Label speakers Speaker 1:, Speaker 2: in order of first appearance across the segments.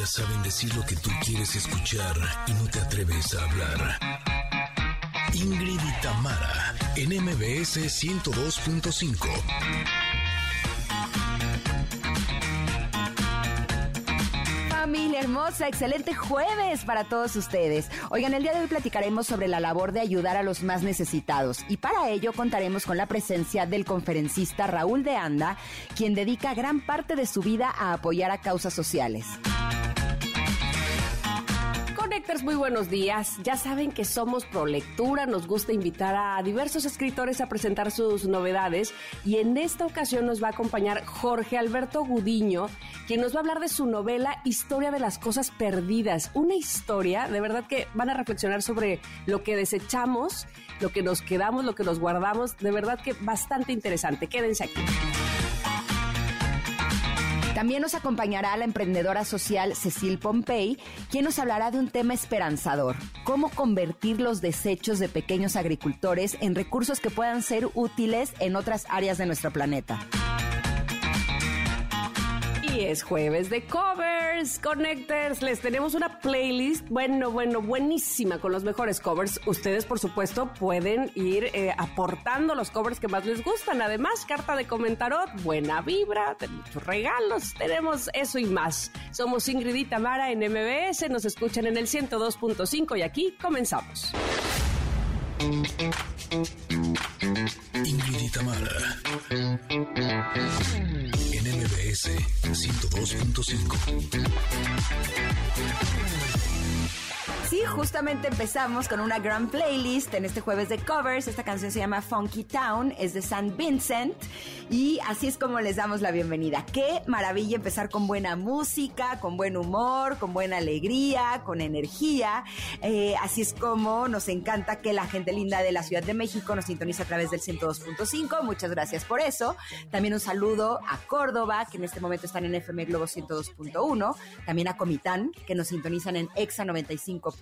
Speaker 1: Ellas saben decir lo que tú quieres escuchar y no te atreves a hablar. Ingrid y Tamara, en MBS 102.5.
Speaker 2: Familia hermosa, excelente jueves para todos ustedes. Oigan, el día de hoy platicaremos sobre la labor de ayudar a los más necesitados y para ello contaremos con la presencia del conferencista Raúl de Anda, quien dedica gran parte de su vida a apoyar a causas sociales.
Speaker 3: Connectors, muy buenos días. Ya saben que somos pro lectura, nos gusta invitar a diversos escritores a presentar sus novedades y en esta ocasión nos va a acompañar Jorge Alberto Gudiño, quien nos va a hablar de su novela Historia de las Cosas Perdidas. Una historia, de verdad que van a reflexionar sobre lo que desechamos, lo que nos quedamos, lo que nos guardamos. De verdad que bastante interesante. Quédense aquí.
Speaker 2: También nos acompañará la emprendedora social Cecil Pompey, quien nos hablará de un tema esperanzador, cómo convertir los desechos de pequeños agricultores en recursos que puedan ser útiles en otras áreas de nuestro planeta.
Speaker 3: Es jueves de covers, Connectors. Les tenemos una playlist, bueno, bueno, buenísima con los mejores covers. Ustedes, por supuesto, pueden ir eh, aportando los covers que más les gustan. Además, carta de comentarot, buena vibra, muchos regalos. Tenemos eso y más. Somos Ingrid y Tamara en MBS. Nos escuchan en el 102.5 y aquí comenzamos.
Speaker 1: Ingrid y Tamara. MBS 102.5.
Speaker 2: Sí, justamente empezamos con una gran playlist en este jueves de covers. Esta canción se llama Funky Town, es de St. Vincent y así es como les damos la bienvenida. Qué maravilla empezar con buena música, con buen humor, con buena alegría, con energía. Eh, así es como nos encanta que la gente linda de la Ciudad de México nos sintoniza a través del 102.5. Muchas gracias por eso. También un saludo a Córdoba, que en este momento están en FM Globo 102.1. También a Comitán, que nos sintonizan en EXA 95.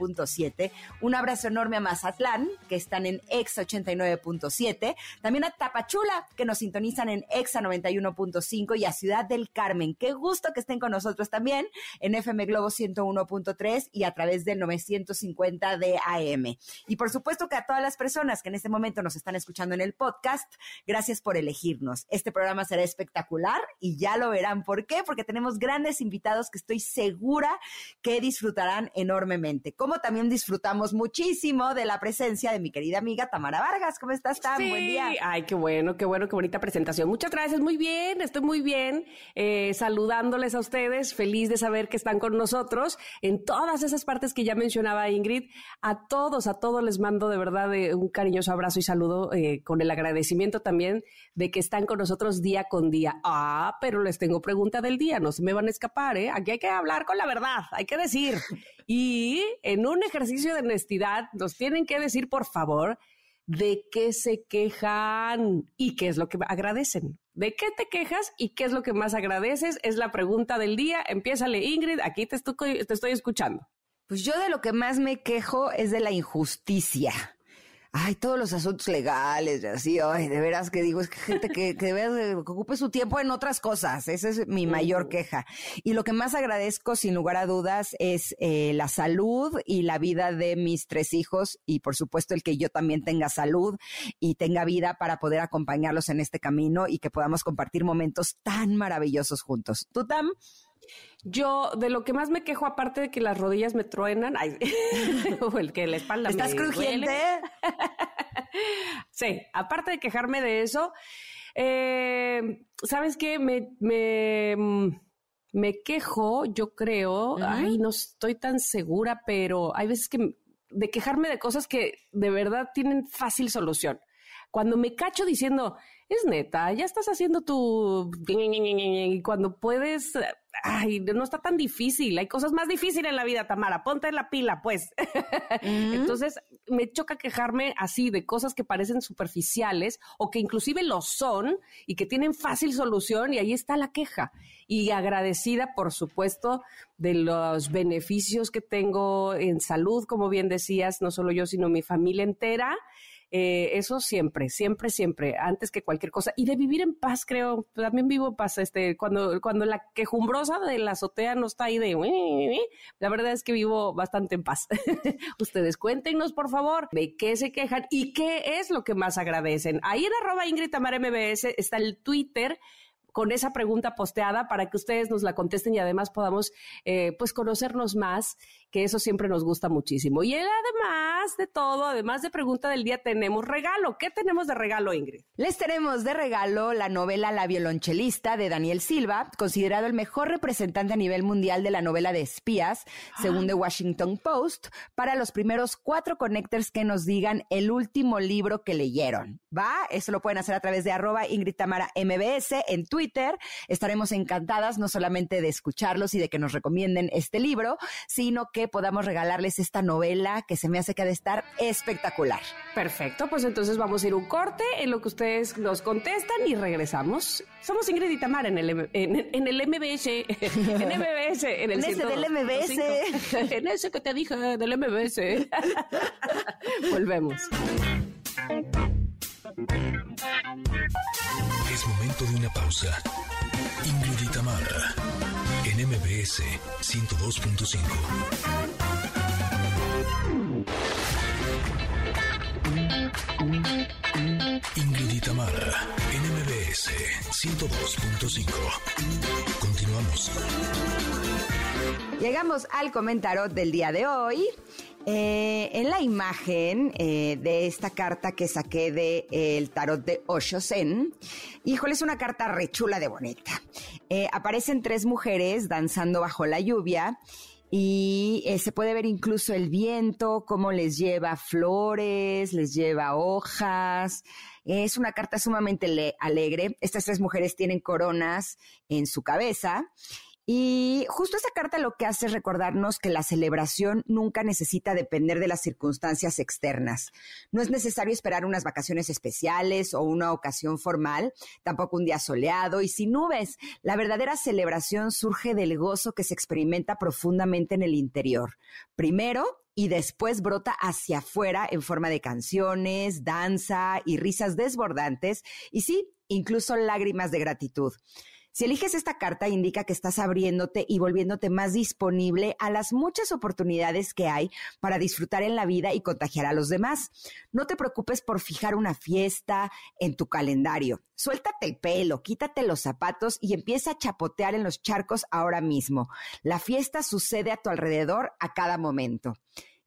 Speaker 2: Un abrazo enorme a Mazatlán, que están en EXA 89.7. También a Tapachula, que nos sintonizan en EXA 91.5 y a Ciudad del Carmen. Qué gusto que estén con nosotros también en FM Globo 101.3 y a través del 950 de AM. Y por supuesto que a todas las personas que en este momento nos están escuchando en el podcast, gracias por elegirnos. Este programa será espectacular y ya lo verán. ¿Por qué? Porque tenemos grandes invitados que estoy segura que disfrutarán enormemente como también disfrutamos muchísimo de la presencia de mi querida amiga Tamara Vargas. ¿Cómo estás, Tam?
Speaker 3: Sí.
Speaker 2: Buen día.
Speaker 3: Ay, qué bueno, qué bueno, qué bonita presentación. Muchas gracias, muy bien, estoy muy bien. Eh, saludándoles a ustedes, feliz de saber que están con nosotros en todas esas partes que ya mencionaba Ingrid. A todos, a todos les mando de verdad eh, un cariñoso abrazo y saludo eh, con el agradecimiento también de que están con nosotros día con día. Ah, pero les tengo pregunta del día, no se me van a escapar, ¿eh? Aquí hay que hablar con la verdad, hay que decir. Y en un ejercicio de honestidad nos tienen que decir, por favor, de qué se quejan y qué es lo que agradecen. ¿De qué te quejas y qué es lo que más agradeces? Es la pregunta del día. Empiézale, Ingrid, aquí te te estoy escuchando.
Speaker 2: Pues yo de lo que más me quejo es de la injusticia. Ay, todos los asuntos legales, así, ay, de veras que digo, es que gente que, que, que ocupe su tiempo en otras cosas, esa es mi mayor queja. Y lo que más agradezco, sin lugar a dudas, es eh, la salud y la vida de mis tres hijos y por supuesto el que yo también tenga salud y tenga vida para poder acompañarlos en este camino y que podamos compartir momentos tan maravillosos juntos. ¿Tú, Tam?
Speaker 3: Yo, de lo que más me quejo, aparte de que las rodillas me truenan, ay, o el que la espalda
Speaker 2: ¿Estás
Speaker 3: me
Speaker 2: crujiente?
Speaker 3: sí, aparte de quejarme de eso, eh, ¿sabes qué? Me, me, me, quejo, yo creo, uh -huh. ay, no estoy tan segura, pero hay veces que de quejarme de cosas que de verdad tienen fácil solución. Cuando me cacho diciendo, es neta, ya estás haciendo tu... Y cuando puedes... Ay, no está tan difícil. Hay cosas más difíciles en la vida, Tamara. Ponte en la pila, pues. Mm. Entonces, me choca quejarme así de cosas que parecen superficiales o que inclusive lo son y que tienen fácil solución y ahí está la queja. Y agradecida, por supuesto, de los beneficios que tengo en salud, como bien decías, no solo yo, sino mi familia entera Eh, eso siempre, siempre, siempre, antes que cualquier cosa. Y de vivir en paz, creo, también vivo en paz, este, cuando, cuando la quejumbrosa de la azotea no está ahí de, la verdad es que vivo bastante en paz. Ustedes cuéntenos, por favor, de qué se quejan y qué es lo que más agradecen. Ahí en arroba Ingrid Tamar MBS está el Twitter con esa pregunta posteada para que ustedes nos la contesten y además podamos eh, pues conocernos más que eso siempre nos gusta muchísimo. Y además de todo, además de pregunta del día, tenemos regalo. ¿Qué tenemos de regalo, Ingrid?
Speaker 2: Les tenemos de regalo la novela La violonchelista de Daniel Silva, considerado el mejor representante a nivel mundial de la novela de espías, según The Washington Post, para los primeros cuatro connectors que nos digan el último libro que leyeron. ¿Va? Eso lo pueden hacer a través de arroba Ingrid Tamara MBS en Twitter. Estaremos encantadas no solamente de escucharlos y de que nos recomienden este libro, sino que que podamos regalarles esta novela que se me hace que ha de estar espectacular.
Speaker 3: Perfecto, pues entonces vamos a ir un corte en lo que ustedes nos contestan y regresamos. Somos Ingrid y Tamar en el, en, el MBS, en MBS, en el
Speaker 2: en ese del MBS.
Speaker 3: en ese que te dije del MBS. Volvemos.
Speaker 1: Es momento de una pausa. Ingrid y Tamara en MBS 102.5. Ingrid y Tamara en MBS 102.5. Continuamos.
Speaker 2: Llegamos al comentario del día de hoy. Eh, en la imagen eh, de esta carta que saqué del el tarot de Osho Zen, híjole, es una carta rechula de bonita. Eh, aparecen tres mujeres danzando bajo la lluvia y se puede ver incluso el viento, cómo les lleva flores, les lleva hojas. Es una carta sumamente alegre. Estas tres mujeres tienen coronas en su cabeza y justo esa carta lo que hace es recordarnos que la celebración nunca necesita depender de las circunstancias externas. No es necesario esperar unas vacaciones especiales o una ocasión formal, tampoco un día soleado y sin nubes. La verdadera celebración surge del gozo que se experimenta profundamente en el interior. Primero, y después brota hacia afuera en forma de canciones, danza y risas desbordantes y sí, incluso lágrimas de gratitud. Si eliges esta carta, indica que estás abriéndote y volviéndote más disponible a las muchas oportunidades que hay para disfrutar en la vida y contagiar a los demás. No te preocupes por fijar una fiesta en tu calendario. Suéltate el pelo, quítate los zapatos y empieza a chapotear en los charcos ahora mismo. La fiesta sucede a tu alrededor a cada momento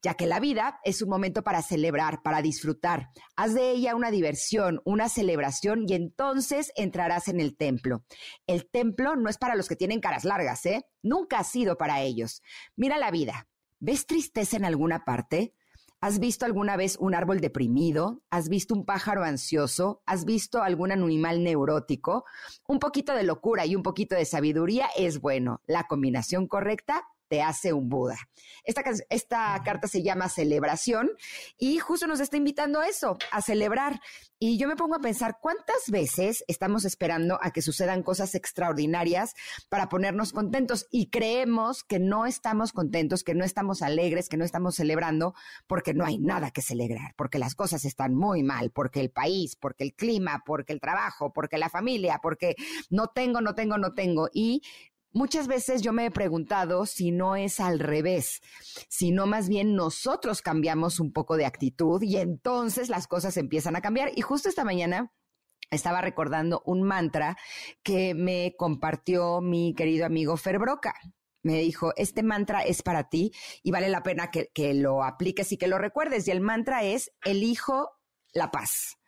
Speaker 2: ya que la vida es un momento para celebrar, para disfrutar. Haz de ella una diversión, una celebración y entonces entrarás en el templo. El templo no es para los que tienen caras largas, ¿eh? Nunca ha sido para ellos. Mira la vida. ¿Ves tristeza en alguna parte? ¿Has visto alguna vez un árbol deprimido? ¿Has visto un pájaro ansioso? ¿Has visto algún animal neurótico? Un poquito de locura y un poquito de sabiduría es bueno. La combinación correcta te hace un Buda. Esta, esta carta se llama Celebración y justo nos está invitando a eso, a celebrar. Y yo me pongo a pensar cuántas veces estamos esperando a que sucedan cosas extraordinarias para ponernos contentos y creemos que no estamos contentos, que no estamos alegres, que no estamos celebrando porque no hay nada que celebrar, porque las cosas están muy mal, porque el país, porque el clima, porque el trabajo, porque la familia, porque no tengo, no tengo, no tengo. Y Muchas veces yo me he preguntado si no es al revés, si no más bien nosotros cambiamos un poco de actitud y entonces las cosas empiezan a cambiar. Y justo esta mañana estaba recordando un mantra que me compartió mi querido amigo Ferbroca. Me dijo, este mantra es para ti y vale la pena que, lo apliques y que lo recuerdes. Y el mantra es, elijo la paz.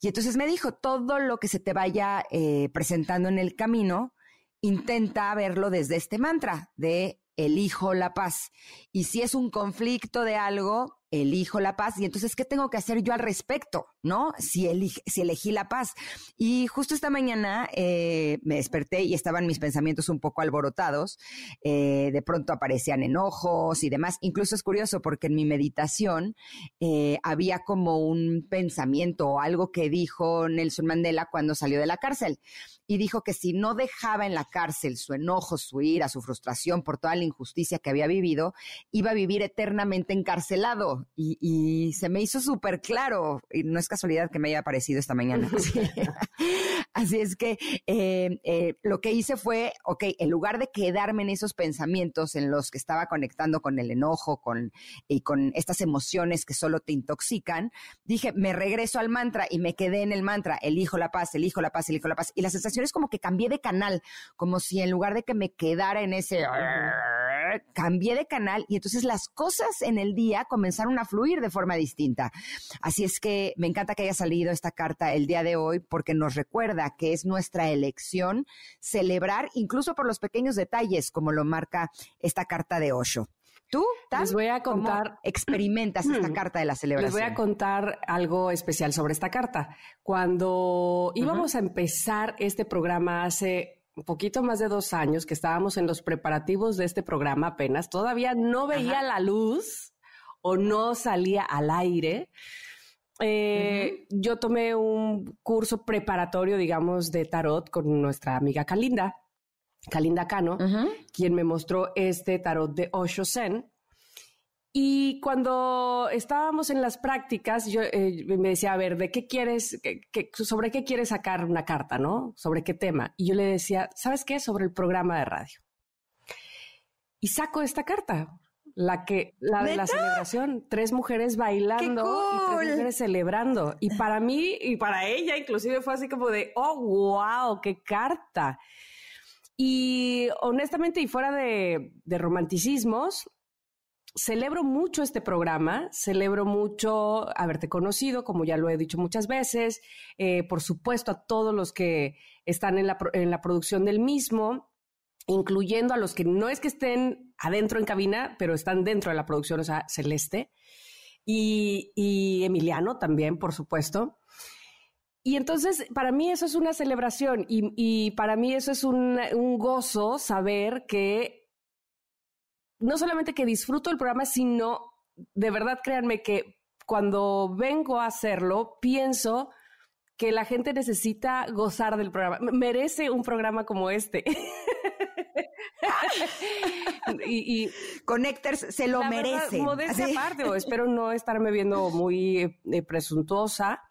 Speaker 2: Y entonces me dijo, todo lo que se te vaya eh, presentando en el camino, intenta verlo desde este mantra de elijo la paz. Y si es un conflicto de algo, elijo la paz y entonces, ¿qué tengo que hacer yo al respecto? ¿No? Si, si elegí la paz. Y justo esta mañana eh, me desperté y estaban mis pensamientos un poco alborotados. Eh, de pronto aparecían enojos y demás. Incluso es curioso porque en mi meditación eh, había como un pensamiento o algo que dijo Nelson Mandela cuando salió de la cárcel. Y dijo que si no dejaba en la cárcel su enojo, su ira, su frustración por toda la injusticia que había vivido, iba a vivir eternamente encarcelado y, se me hizo súper claro y no es casualidad que me haya aparecido esta mañana. Así, es que eh, eh, lo que hice fue, ok, en lugar de quedarme en esos pensamientos en los que estaba conectando con el enojo con, y con estas emociones que solo te intoxican, dije, me regreso al mantra y me quedé en el mantra, elijo la paz, elijo la paz, elijo la paz. Y la sensación es como que cambié de canal, como si en lugar de que me quedara en ese cambié de canal y entonces las cosas en el día comenzaron a fluir de forma distinta. Así es que me encanta que haya salido esta carta el día de hoy porque nos recuerda que es nuestra elección celebrar incluso por los pequeños detalles como lo marca esta carta de Osho. Tú,
Speaker 3: les voy a contar,
Speaker 2: experimentas esta carta de la celebración.
Speaker 3: Les voy a contar algo especial sobre esta carta. Cuando íbamos a empezar este programa hace un poquito más de dos años que estábamos en los preparativos de este programa apenas, todavía no veía la luz o no salía al aire. Eh, yo tomé un curso preparatorio, digamos, de tarot con nuestra amiga Kalinda, Kalinda Cano, quien me mostró este tarot de Osho Zen y cuando estábamos en las prácticas, yo eh, me decía, a ver, ¿de qué quieres, sobre qué quieres sacar una carta, no? ¿Sobre qué tema? Y yo le decía, ¿sabes qué? Sobre el programa de radio. Y saco esta carta, la que, la de la celebración, tres mujeres bailando y tres mujeres celebrando. Y para mí y para ella inclusive fue así como de, oh, wow, qué carta. Y honestamente, y fuera de, de romanticismos, celebro mucho este programa, celebro mucho haberte conocido, como ya lo he dicho muchas veces, eh, por supuesto a todos los que están en la, en la producción del mismo, incluyendo a los que no es que estén adentro en cabina, pero están dentro de la producción, o sea, Celeste, y, Emiliano también, por supuesto. Y entonces, para mí eso es una celebración y, para mí eso es un, un gozo saber que no solamente que disfruto el programa, sino de verdad créanme que cuando vengo a hacerlo, pienso que la gente necesita gozar del programa, merece un programa como este.
Speaker 2: y, y, Connectors se lo merece.
Speaker 3: Modestia aparte, o espero no estarme viendo muy eh, presuntuosa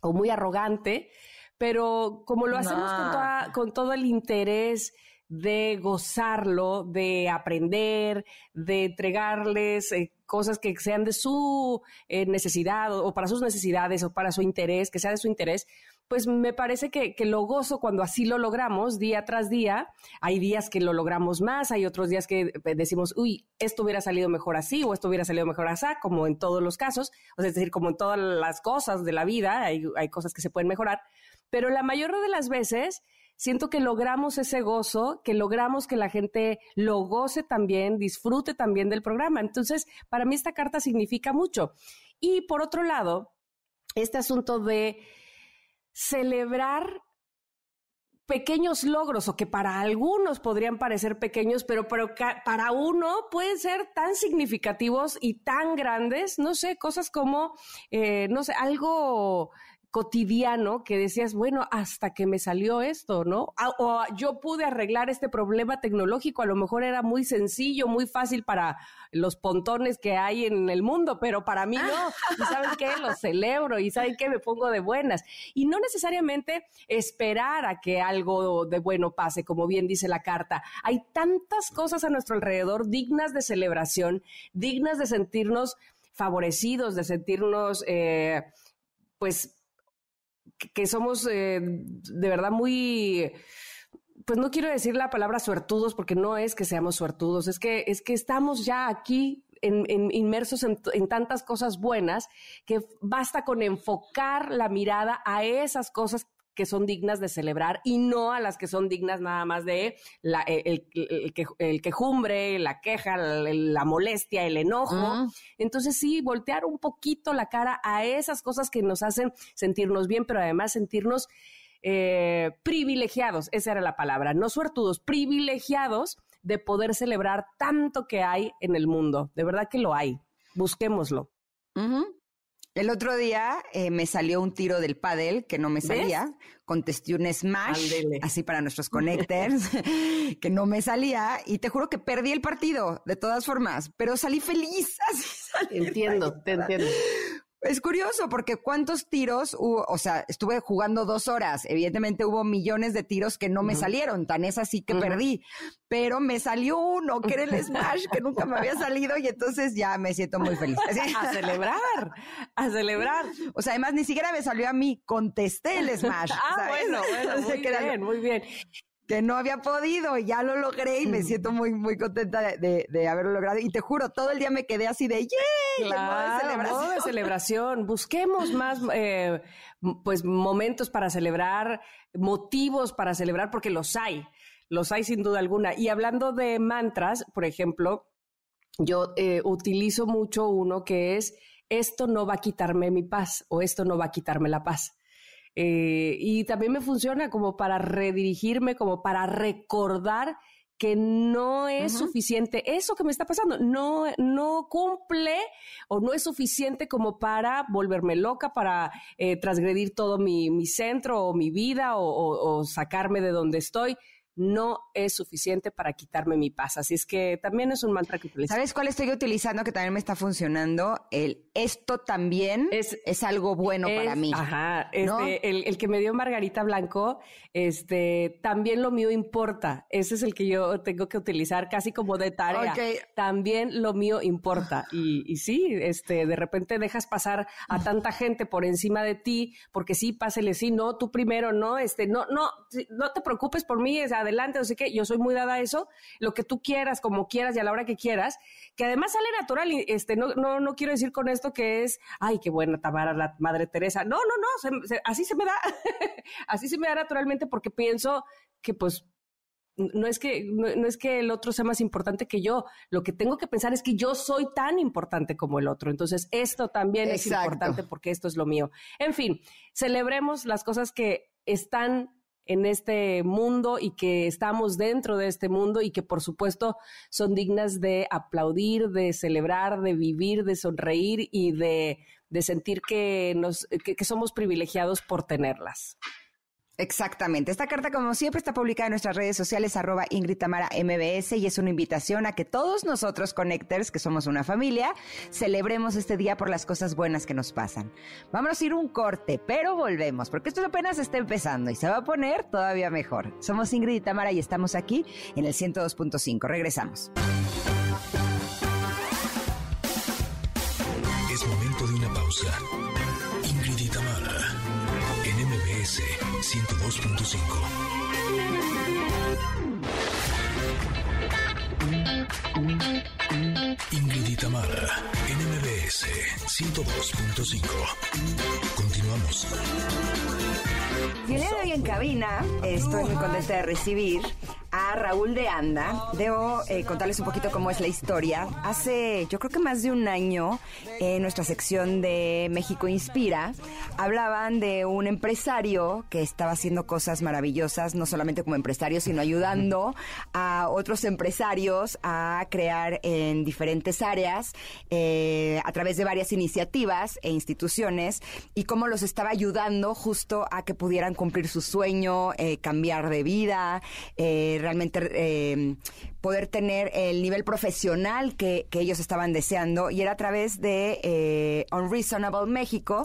Speaker 3: o muy arrogante, pero como lo hacemos con, con todo el interés de gozarlo, de aprender, de entregarles eh, cosas que sean de su eh, necesidad o, para sus necesidades o para su interés, que sea de su interés, pues me parece que, que, lo gozo cuando así lo logramos día tras día. Hay días que lo logramos más, hay otros días que decimos, uy, esto hubiera salido mejor así o esto hubiera salido mejor así, como en todos los casos, es decir, como en todas las cosas de la vida, hay, hay cosas que se pueden mejorar, pero la mayor de las veces siento que logramos ese gozo, que logramos que la gente lo goce también, disfrute también del programa. Entonces, para mí esta carta significa mucho. Y por otro lado, este asunto de celebrar pequeños logros o que para algunos podrían parecer pequeños, pero, para uno pueden ser tan significativos y tan grandes, no sé, cosas como, eh, no sé, algo cotidiano que decías, bueno, hasta que me salió esto, ¿no? o yo pude arreglar este problema tecnológico, a lo mejor era muy sencillo, muy fácil para los pontones que hay en el mundo, pero para mí no. ¿Y saben qué? Lo celebro y saben qué? Me pongo de buenas. Y no necesariamente esperar a que algo de bueno pase, como bien dice la carta. Hay tantas cosas a nuestro alrededor dignas de celebración, dignas de sentirnos favorecidos, de sentirnos, eh, pues, que somos eh, de verdad muy pues no quiero decir la palabra suertudos porque no es que seamos suertudos, es que, es que estamos ya aquí inmersos en, en, tantas cosas buenas que basta con enfocar la mirada a esas cosas que son dignas de celebrar y no a las que son dignas nada más de la, el, el, quejumbre, la queja, la, molestia, el enojo. Entonces sí, voltear un poquito la cara a esas cosas que nos hacen sentirnos bien, pero además sentirnos eh, privilegiados, esa era la palabra, no suertudos, privilegiados de poder celebrar tanto que hay en el mundo. De verdad que lo hay. Busquémoslo.
Speaker 2: El otro día eh, me salió un tiro del pádel que no me salía. Contesté un smash, así para nuestros connectors, que no me salía. Y te juro que perdí el partido, de todas formas, pero salí feliz. Así
Speaker 3: Entiendo, te entiendo.
Speaker 2: Es curioso porque cuántos tiros hubo, o sea, estuve jugando dos horas, evidentemente hubo millones de tiros que no me salieron, tan es así que perdí, pero me salió uno, que era el Smash, que nunca me había salido y entonces ya me siento muy feliz.
Speaker 3: a celebrar, a celebrar.
Speaker 2: O sea, además ni siquiera me salió a mí, contesté el Smash.
Speaker 3: ah, bueno, bueno, muy bien, muy bien
Speaker 2: que no había podido y ya lo logré y me siento muy, muy contenta de, de, haberlo logrado. Y te juro, todo el día me quedé así de ¡yay!
Speaker 3: Claro, de celebración. de celebración. Busquemos más eh, pues momentos para celebrar, motivos para celebrar, porque los hay, los hay sin duda alguna. Y hablando de mantras, por ejemplo, yo eh, utilizo mucho uno que es esto no va a quitarme mi paz o esto no va a quitarme la paz. Eh, y también me funciona como para redirigirme, como para recordar que no es suficiente eso que me está pasando, no, no cumple o no es suficiente como para volverme loca, para eh, transgredir todo mi, mi, centro o mi vida o sacarme de donde estoy no es suficiente para quitarme mi paz. Así es que también es un mantra que utilizo.
Speaker 2: ¿Sabes cuál estoy utilizando que también me está funcionando? El esto también es, es algo bueno para mí.
Speaker 3: Ajá, este, el, que me dio Margarita Blanco, este, también lo mío importa. Ese es el que yo tengo que utilizar casi como de tarea. También lo mío importa. Y, y sí, este, de repente dejas pasar a tanta gente por encima de ti, porque sí, pásele, sí, no, tú primero, no, este, no, no, no te preocupes por mí, es adelante, no sé qué, yo soy muy dada a eso, lo que tú quieras, como quieras y a la hora que quieras, que además sale natural, este, no, no, no quiero decir con esto que es, ay, qué buena Tamara, la Madre Teresa, no, no, no, así se me da, así se me da naturalmente porque pienso que pues no es que no, es que el otro sea más importante que yo, lo que tengo que pensar es que yo soy tan importante como el otro. Entonces, esto también es importante porque esto es lo mío. En fin, celebremos las cosas que están en este mundo y que estamos dentro de este mundo y que por supuesto son dignas de aplaudir, de celebrar, de vivir, de sonreír y de, sentir que, nos, que somos privilegiados por tenerlas.
Speaker 2: Exactamente. Esta carta, como siempre, está publicada en nuestras redes sociales, arroba Ingrid Tamara MBS, y es una invitación a que todos nosotros, Connectors, que somos una familia, celebremos este día por las cosas buenas que nos pasan. Vamos a ir un corte, pero volvemos, porque esto apenas está empezando y se va a poner todavía mejor. Somos Ingrid y Tamara y estamos aquí en el 102.5. Regresamos.
Speaker 1: 102.5. Ingrid y NMBS 102.5. Continuamos.
Speaker 2: Y el día de hoy en cabina estoy muy contenta de recibir a Raúl de Anda. Debo eh, contarles un poquito cómo es la historia. Hace, yo creo que más de un año, en nuestra sección de México Inspira, hablaban de un empresario que estaba haciendo cosas maravillosas, no solamente como empresario, sino ayudando a otros empresarios a crear en diferentes áreas, eh, a través de varias iniciativas e instituciones, y cómo los estaba ayudando justo a que pudieran cumplir su sueño, eh, cambiar de vida, realmente eh, poder tener el nivel profesional que, ellos estaban deseando y era a través de eh, Unreasonable México.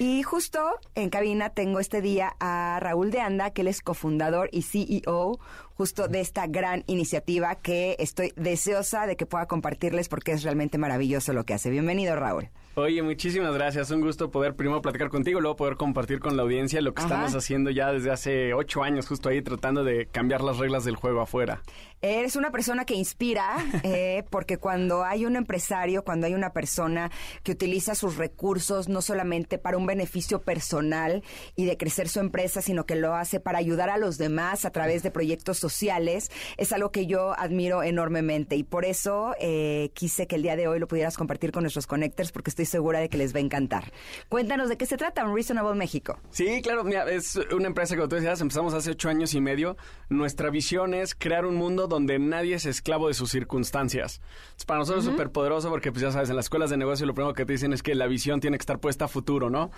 Speaker 2: Y justo en cabina tengo este día a Raúl de Anda, que él es cofundador y CEO justo de esta gran iniciativa que estoy deseosa de que pueda compartirles porque es realmente maravilloso lo que hace. Bienvenido, Raúl.
Speaker 4: Oye, muchísimas gracias. Un gusto poder primero platicar contigo, luego poder compartir con la audiencia lo que estamos haciendo ya desde hace ocho años, justo ahí tratando de cambiar las reglas del juego afuera.
Speaker 2: Eres una persona que inspira, eh, porque cuando hay un empresario, cuando hay una persona que utiliza sus recursos no solamente para un beneficio personal y de crecer su empresa, sino que lo hace para ayudar a los demás a través de proyectos sociales, es algo que yo admiro enormemente. Y por eso eh, quise que el día de hoy lo pudieras compartir con nuestros connectors, porque estoy estoy segura de que les va a encantar. Cuéntanos de qué se trata Unreasonable México.
Speaker 4: Sí, claro, mira, es una empresa que, como tú decías, empezamos hace ocho años y medio. Nuestra visión es crear un mundo donde nadie es esclavo de sus circunstancias. Es para nosotros súper poderoso porque, pues ya sabes, en las escuelas de negocio lo primero que te dicen es que la visión tiene que estar puesta a futuro, ¿no?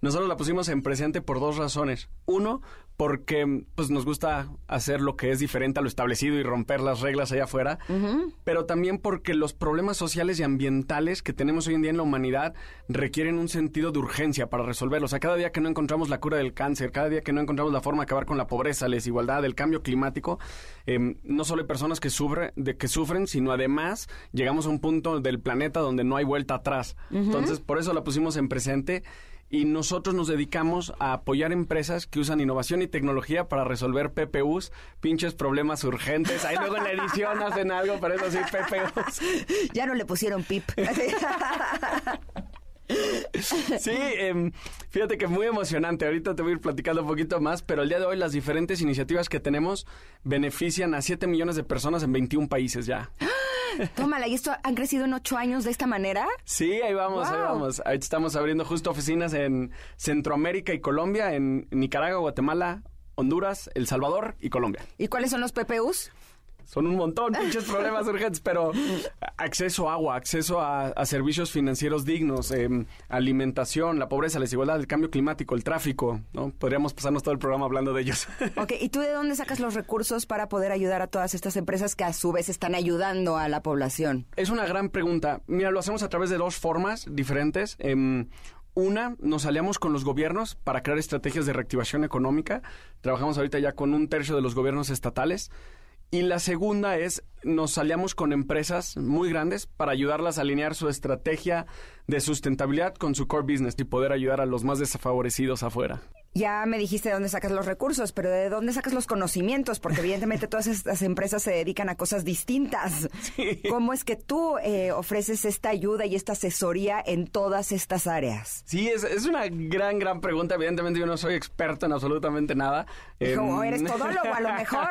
Speaker 4: Nosotros la pusimos en presente por dos razones. Uno, porque pues nos gusta hacer lo que es diferente a lo establecido y romper las reglas allá afuera, pero también porque los problemas sociales y ambientales que tenemos hoy en día en la humanidad requieren un sentido de urgencia para resolverlos. O sea, cada día que no encontramos la cura del cáncer, cada día que no encontramos la forma de acabar con la pobreza, la desigualdad, el cambio climático, em, no solo hay personas que, sufren, de, que sufren, sino además llegamos a un punto del planeta donde no hay vuelta atrás. Entonces, por eso la pusimos en presente y nosotros nos dedicamos a apoyar empresas que usan innovación y tecnología para resolver PPUs, pinches problemas urgentes. Ahí luego en la edición hacen algo, pero eso sí, PPUs.
Speaker 2: Ya no le pusieron PIP.
Speaker 4: Sí, em, fíjate que muy emocionante. Ahorita te voy a ir platicando un poquito más, pero el día de hoy las diferentes iniciativas que tenemos benefician a 7 millones de personas en 21 países ya.
Speaker 2: Tómala, ¿y esto han crecido en ocho años de esta manera?
Speaker 4: Sí, ahí vamos, ahí vamos. Ahí estamos abriendo justo oficinas en Centroamérica y Colombia, en Nicaragua, Guatemala, Honduras, El Salvador y Colombia.
Speaker 2: ¿Y cuáles son los PPUs?
Speaker 4: Son un montón, pinches problemas urgentes, pero acceso a agua, acceso a, servicios financieros dignos, em, alimentación, la pobreza, la desigualdad, el cambio climático, el tráfico, ¿no? Podríamos pasarnos todo el programa hablando de ellos.
Speaker 2: Ok, ¿y tú de dónde sacas los recursos para poder ayudar a todas estas empresas que a su vez están ayudando a la población?
Speaker 4: Es una gran pregunta. Mira, lo hacemos a través de dos formas diferentes. Em, una, nos aliamos con los gobiernos para crear estrategias de reactivación económica. Trabajamos ahorita ya con un tercio de los gobiernos estatales. Y la segunda es, nos aliamos con empresas muy grandes para ayudarlas a alinear su estrategia de sustentabilidad con su core business y poder ayudar a los más desfavorecidos afuera.
Speaker 2: Ya me dijiste de dónde sacas los recursos, pero ¿de dónde sacas los conocimientos? Porque evidentemente todas estas empresas se dedican a cosas distintas. ¿Cómo es que tú eh, ofreces esta ayuda y esta asesoría en todas estas áreas?
Speaker 4: Sí, es, es, una gran, gran pregunta. Evidentemente yo no soy experto en absolutamente nada.
Speaker 2: ¿Cómo eres todólogo a lo mejor.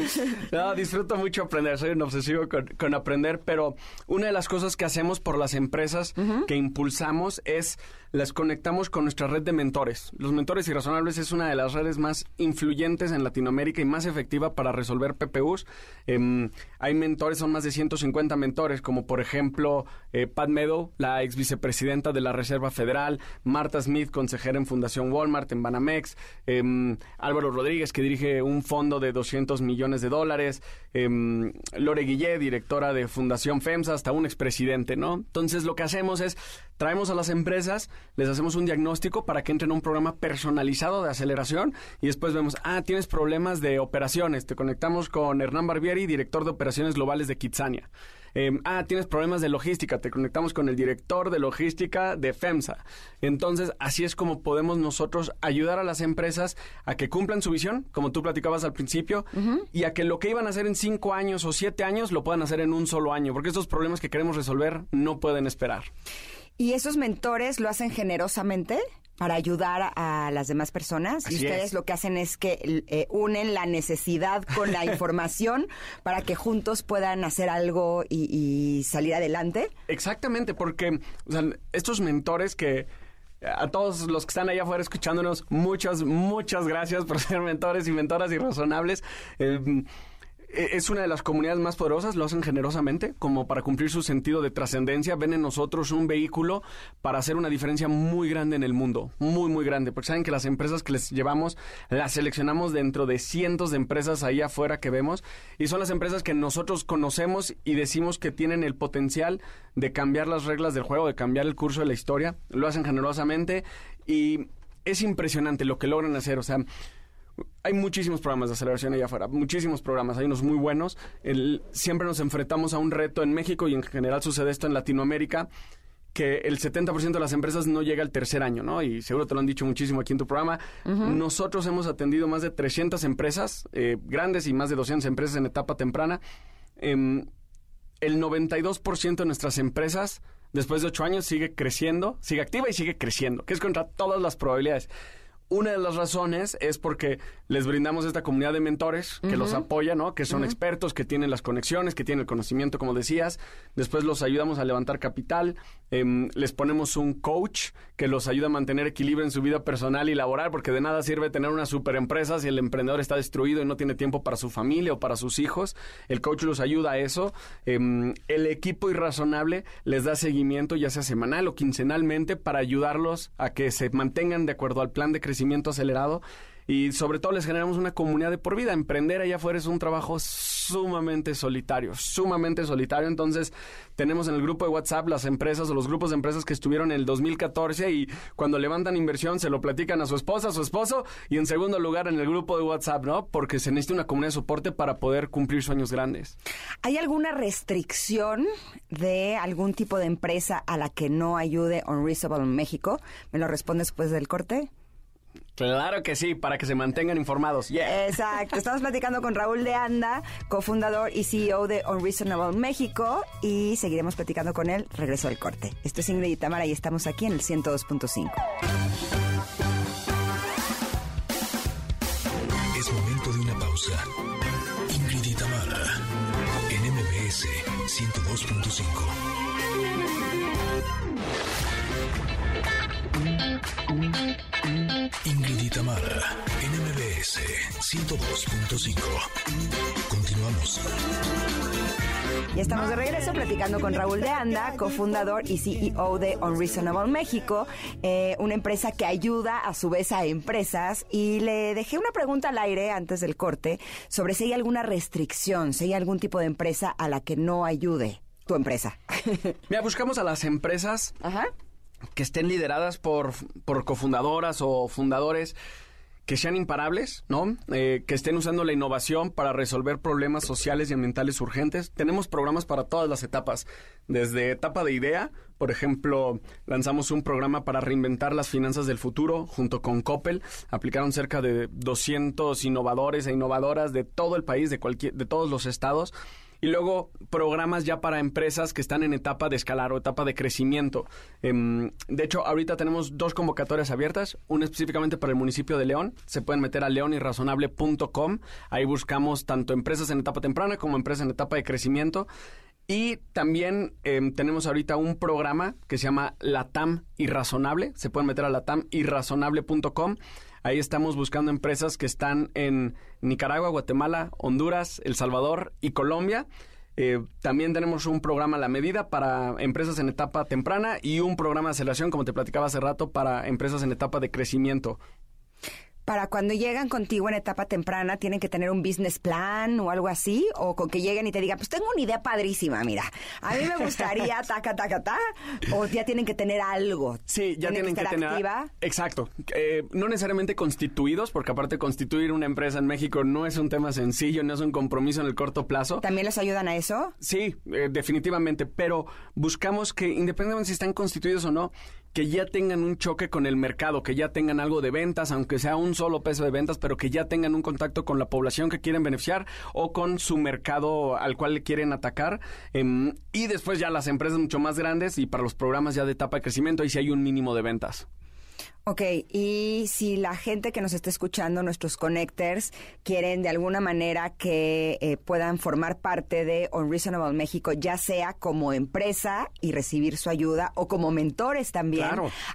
Speaker 4: no, disfruto mucho aprender, soy un obsesivo con, aprender, pero una de las cosas que hacemos por las empresas que impulsamos es las conectamos con nuestra red de mentores. Los mentores irrazonables es una de las redes más influyentes en Latinoamérica y más efectiva para resolver PPUs. Em, hay mentores, son más de 150 mentores, como por ejemplo eh, Pat Meadow, la ex vicepresidenta de la Reserva Federal, Marta Smith, consejera en Fundación Walmart, en Banamex, em, Álvaro Rodríguez, que dirige un fondo de 200 millones de dólares, em, Lore Guillet, directora de Fundación FEMSA, hasta un expresidente, ¿no? Entonces lo que hacemos es traemos a las empresas, les hacemos un diagnóstico para que entren a un programa personalizado de aceleración y después vemos, ah, tienes problemas de operaciones, te conectamos con Hernán Barbieri, director de operaciones globales de Kitsania. Em, ah, tienes problemas de logística, te conectamos con el director de logística de FEMSA. Entonces, así es como podemos nosotros ayudar a las empresas a que cumplan su visión, como tú platicabas al principio, y a que lo que iban a hacer en cinco años o siete años lo puedan hacer en un solo año, porque estos problemas que queremos resolver no pueden esperar.
Speaker 2: ¿Y esos mentores lo hacen generosamente? Para ayudar a las demás personas y ustedes lo que hacen es que eh, unen la necesidad con la información para que juntos puedan hacer algo y, salir adelante.
Speaker 4: Exactamente, porque estos mentores que a todos los que están allá afuera escuchándonos, muchas, muchas gracias por ser mentores y mentoras y razonables. Eh, es una de las comunidades más poderosas, lo hacen generosamente, como para cumplir su sentido de trascendencia, ven en nosotros un vehículo para hacer una diferencia muy grande en el mundo, muy, muy grande, porque saben que las empresas que les llevamos las seleccionamos dentro de cientos de empresas ahí afuera que vemos, y son las empresas que nosotros conocemos y decimos que tienen el potencial de cambiar las reglas del juego, de cambiar el curso de la historia, lo hacen generosamente y es impresionante lo que logran hacer, o sea, hay muchísimos programas de aceleración allá afuera, muchísimos programas, hay unos muy buenos. siempre nos enfrentamos a un reto en México y en general sucede esto en Latinoamérica que el 70% de las empresas no llega al tercer año, ¿no? Y seguro te lo han dicho muchísimo aquí en tu programa. Nosotros hemos atendido más de 300 empresas eh, grandes y más de 200 empresas en etapa temprana. Em, el 92% de nuestras empresas, después de 8 años, sigue creciendo, sigue activa y sigue creciendo, que es contra todas las probabilidades una de las razones es porque les brindamos esta comunidad de mentores que los apoya, ¿no? Que son expertos, que tienen las conexiones, que tienen el conocimiento, como decías. Después los ayudamos a levantar capital. Em, les ponemos un coach que los ayuda a mantener equilibrio en su vida personal y laboral, porque de nada sirve tener una super empresa si el emprendedor está destruido y no tiene tiempo para su familia o para sus hijos. El coach los ayuda a eso. Em, el equipo irrazonable les da seguimiento, ya sea semanal o quincenalmente, para ayudarlos a que se mantengan de acuerdo al plan de crecimiento crecimiento acelerado y sobre todo les generamos una comunidad de por vida. Emprender allá afuera es un trabajo sumamente solitario, sumamente solitario. Entonces, tenemos en el grupo de WhatsApp las empresas o los grupos de empresas que estuvieron en el 2014 y cuando levantan inversión se lo platican a su esposa, a su esposo y en segundo lugar en el grupo de WhatsApp, ¿no? Porque se necesita una comunidad de soporte para poder cumplir sueños grandes.
Speaker 2: ¿Hay alguna restricción de algún tipo de empresa a la que no ayude Unreasonable México? ¿Me lo respondes después del corte?
Speaker 4: Claro que sí, para que se mantengan informados.
Speaker 2: Exacto. Estamos platicando con Raúl de Anda, cofundador y CEO de Unreasonable México, y seguiremos platicando con él. Regreso al corte. Esto es Ingrid y Tamara y estamos aquí en el 102.5.
Speaker 1: Es momento de una pausa. Ingrid y Tamara en MBS 102.5. Ingrid y Tamara, NMBS 102.5. Continuamos.
Speaker 2: Ya estamos de regreso platicando con Raúl de Anda, cofundador y CEO de Unreasonable México, eh, una empresa que ayuda a su vez a empresas. Y le dejé una pregunta al aire antes del corte sobre si hay alguna restricción, si hay algún tipo de empresa a la que no ayude tu empresa.
Speaker 4: Mira, buscamos a las empresas Ajá que estén lideradas por, por cofundadoras o fundadores que sean imparables, ¿no? Eh, que estén usando la innovación para resolver problemas sociales y ambientales urgentes. Tenemos programas para todas las etapas, desde etapa de idea, por ejemplo, lanzamos un programa para reinventar las finanzas del futuro junto con Coppel. Aplicaron cerca de 200 innovadores e innovadoras de todo el país, de, cualquier, de todos los estados y luego programas ya para empresas que están en etapa de escalar o etapa de crecimiento. Em, de hecho, ahorita tenemos dos convocatorias abiertas, una específicamente para el municipio de León. Se pueden meter a leonirrazonable.com. Ahí buscamos tanto empresas en etapa temprana como empresas en etapa de crecimiento. Y también em, tenemos ahorita un programa que se llama Latam Irrazonable. Se pueden meter a latamirrazonable.com. Ahí estamos buscando empresas que están en Nicaragua, Guatemala, Honduras, El Salvador y Colombia. Eh, también tenemos un programa la medida para empresas en etapa temprana y un programa de aceleración, como te platicaba hace rato, para empresas en etapa de crecimiento
Speaker 2: para cuando llegan contigo en etapa temprana, tienen que tener un business plan o algo así, o con que lleguen y te digan, pues tengo una idea padrísima, mira, a mí me gustaría taca, taca, ta, o ya tienen que tener algo.
Speaker 4: Sí, ya tienen que, tener. Activa. Exacto. Eh, no necesariamente constituidos, porque aparte constituir una empresa en México no es un tema sencillo, no es un compromiso en el corto plazo.
Speaker 2: ¿También les ayudan a eso?
Speaker 4: Sí, eh, definitivamente, pero buscamos que, independientemente si están constituidos o no, que ya tengan un choque con el mercado, que ya tengan algo de ventas, aunque sea un solo peso de ventas, pero que ya tengan un contacto con la población que quieren beneficiar o con su mercado al cual le quieren atacar. Em, y después ya las empresas mucho más grandes y para los programas ya de etapa de crecimiento, y si hay un mínimo de ventas.
Speaker 2: Ok, y si la gente que nos está escuchando, nuestros connectors, quieren de alguna manera que eh, puedan formar parte de Unreasonable México, ya sea como empresa y recibir su ayuda o como mentores también,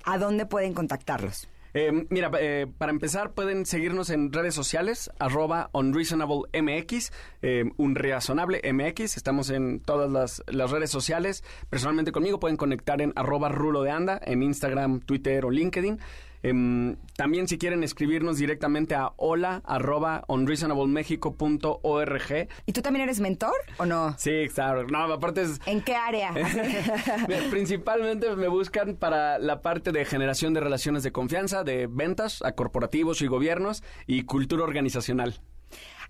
Speaker 2: ¿a dónde pueden contactarlos?
Speaker 4: Eh, mira, eh, para empezar pueden seguirnos en redes sociales, arroba unreasonablemx, eh, estamos en todas las, las, redes sociales. Personalmente conmigo pueden conectar en arroba rulo de anda, en Instagram, Twitter o LinkedIn. Em, también si quieren escribirnos directamente a hola arroba unreasonablemexico.org.
Speaker 2: ¿Y tú también eres mentor o no?
Speaker 4: Sí, claro. No, aparte es...
Speaker 2: ¿En qué área?
Speaker 4: Principalmente me buscan para la parte de generación de relaciones de confianza, de ventas a corporativos y gobiernos y cultura organizacional.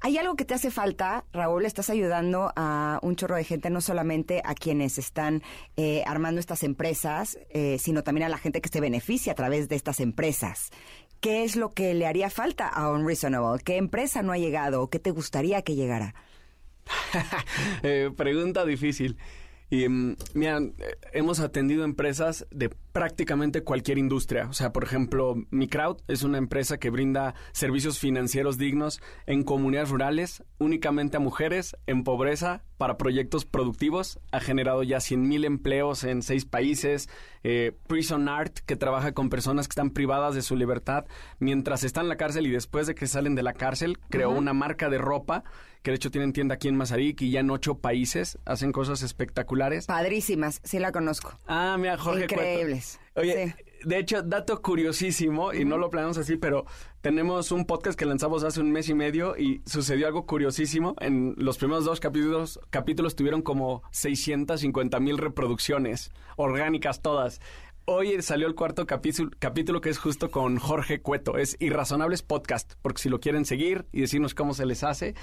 Speaker 2: ¿Hay algo que te hace falta, Raúl? Estás ayudando a un chorro de gente, no solamente a quienes están eh, armando estas empresas, eh, sino también a la gente que se beneficia a través de estas empresas. ¿Qué es lo que le haría falta a Unreasonable? ¿Qué empresa no ha llegado o qué te gustaría que llegara?
Speaker 4: Eh, pregunta difícil. Y mm, mira, eh, hemos atendido empresas de prácticamente cualquier industria. O sea, por ejemplo, Mi Crowd es una empresa que brinda servicios financieros dignos en comunidades rurales, únicamente a mujeres en pobreza para proyectos productivos. Ha generado ya 100 mil empleos en seis países. Eh, Prison Art, que trabaja con personas que están privadas de su libertad mientras están en la cárcel y después de que salen de la cárcel, creó una marca de ropa que de hecho tienen tienda aquí en Mazarik y ya en ocho países. Hacen cosas espectaculares.
Speaker 2: Padrísimas, sí la conozco.
Speaker 4: Ah, mira, Jorge.
Speaker 2: Increíbles.
Speaker 4: Oye, de hecho, dato curiosísimo, y no lo planeamos así, pero tenemos un podcast que lanzamos hace un mes y medio y sucedió algo curiosísimo. En los primeros dos capítulos, capítulos tuvieron como 650 mil reproducciones, orgánicas todas. Hoy salió el cuarto capítulo, capítulo que es justo con Jorge Cueto. Es Irrazonables Podcast, porque si lo quieren seguir y decirnos cómo se les hace.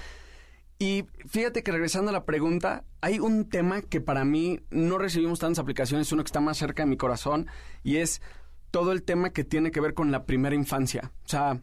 Speaker 4: Y fíjate que regresando a la pregunta, hay un tema que para mí no recibimos tantas aplicaciones, uno que está más cerca de mi corazón, y es todo el tema que tiene que ver con la primera infancia. O sea,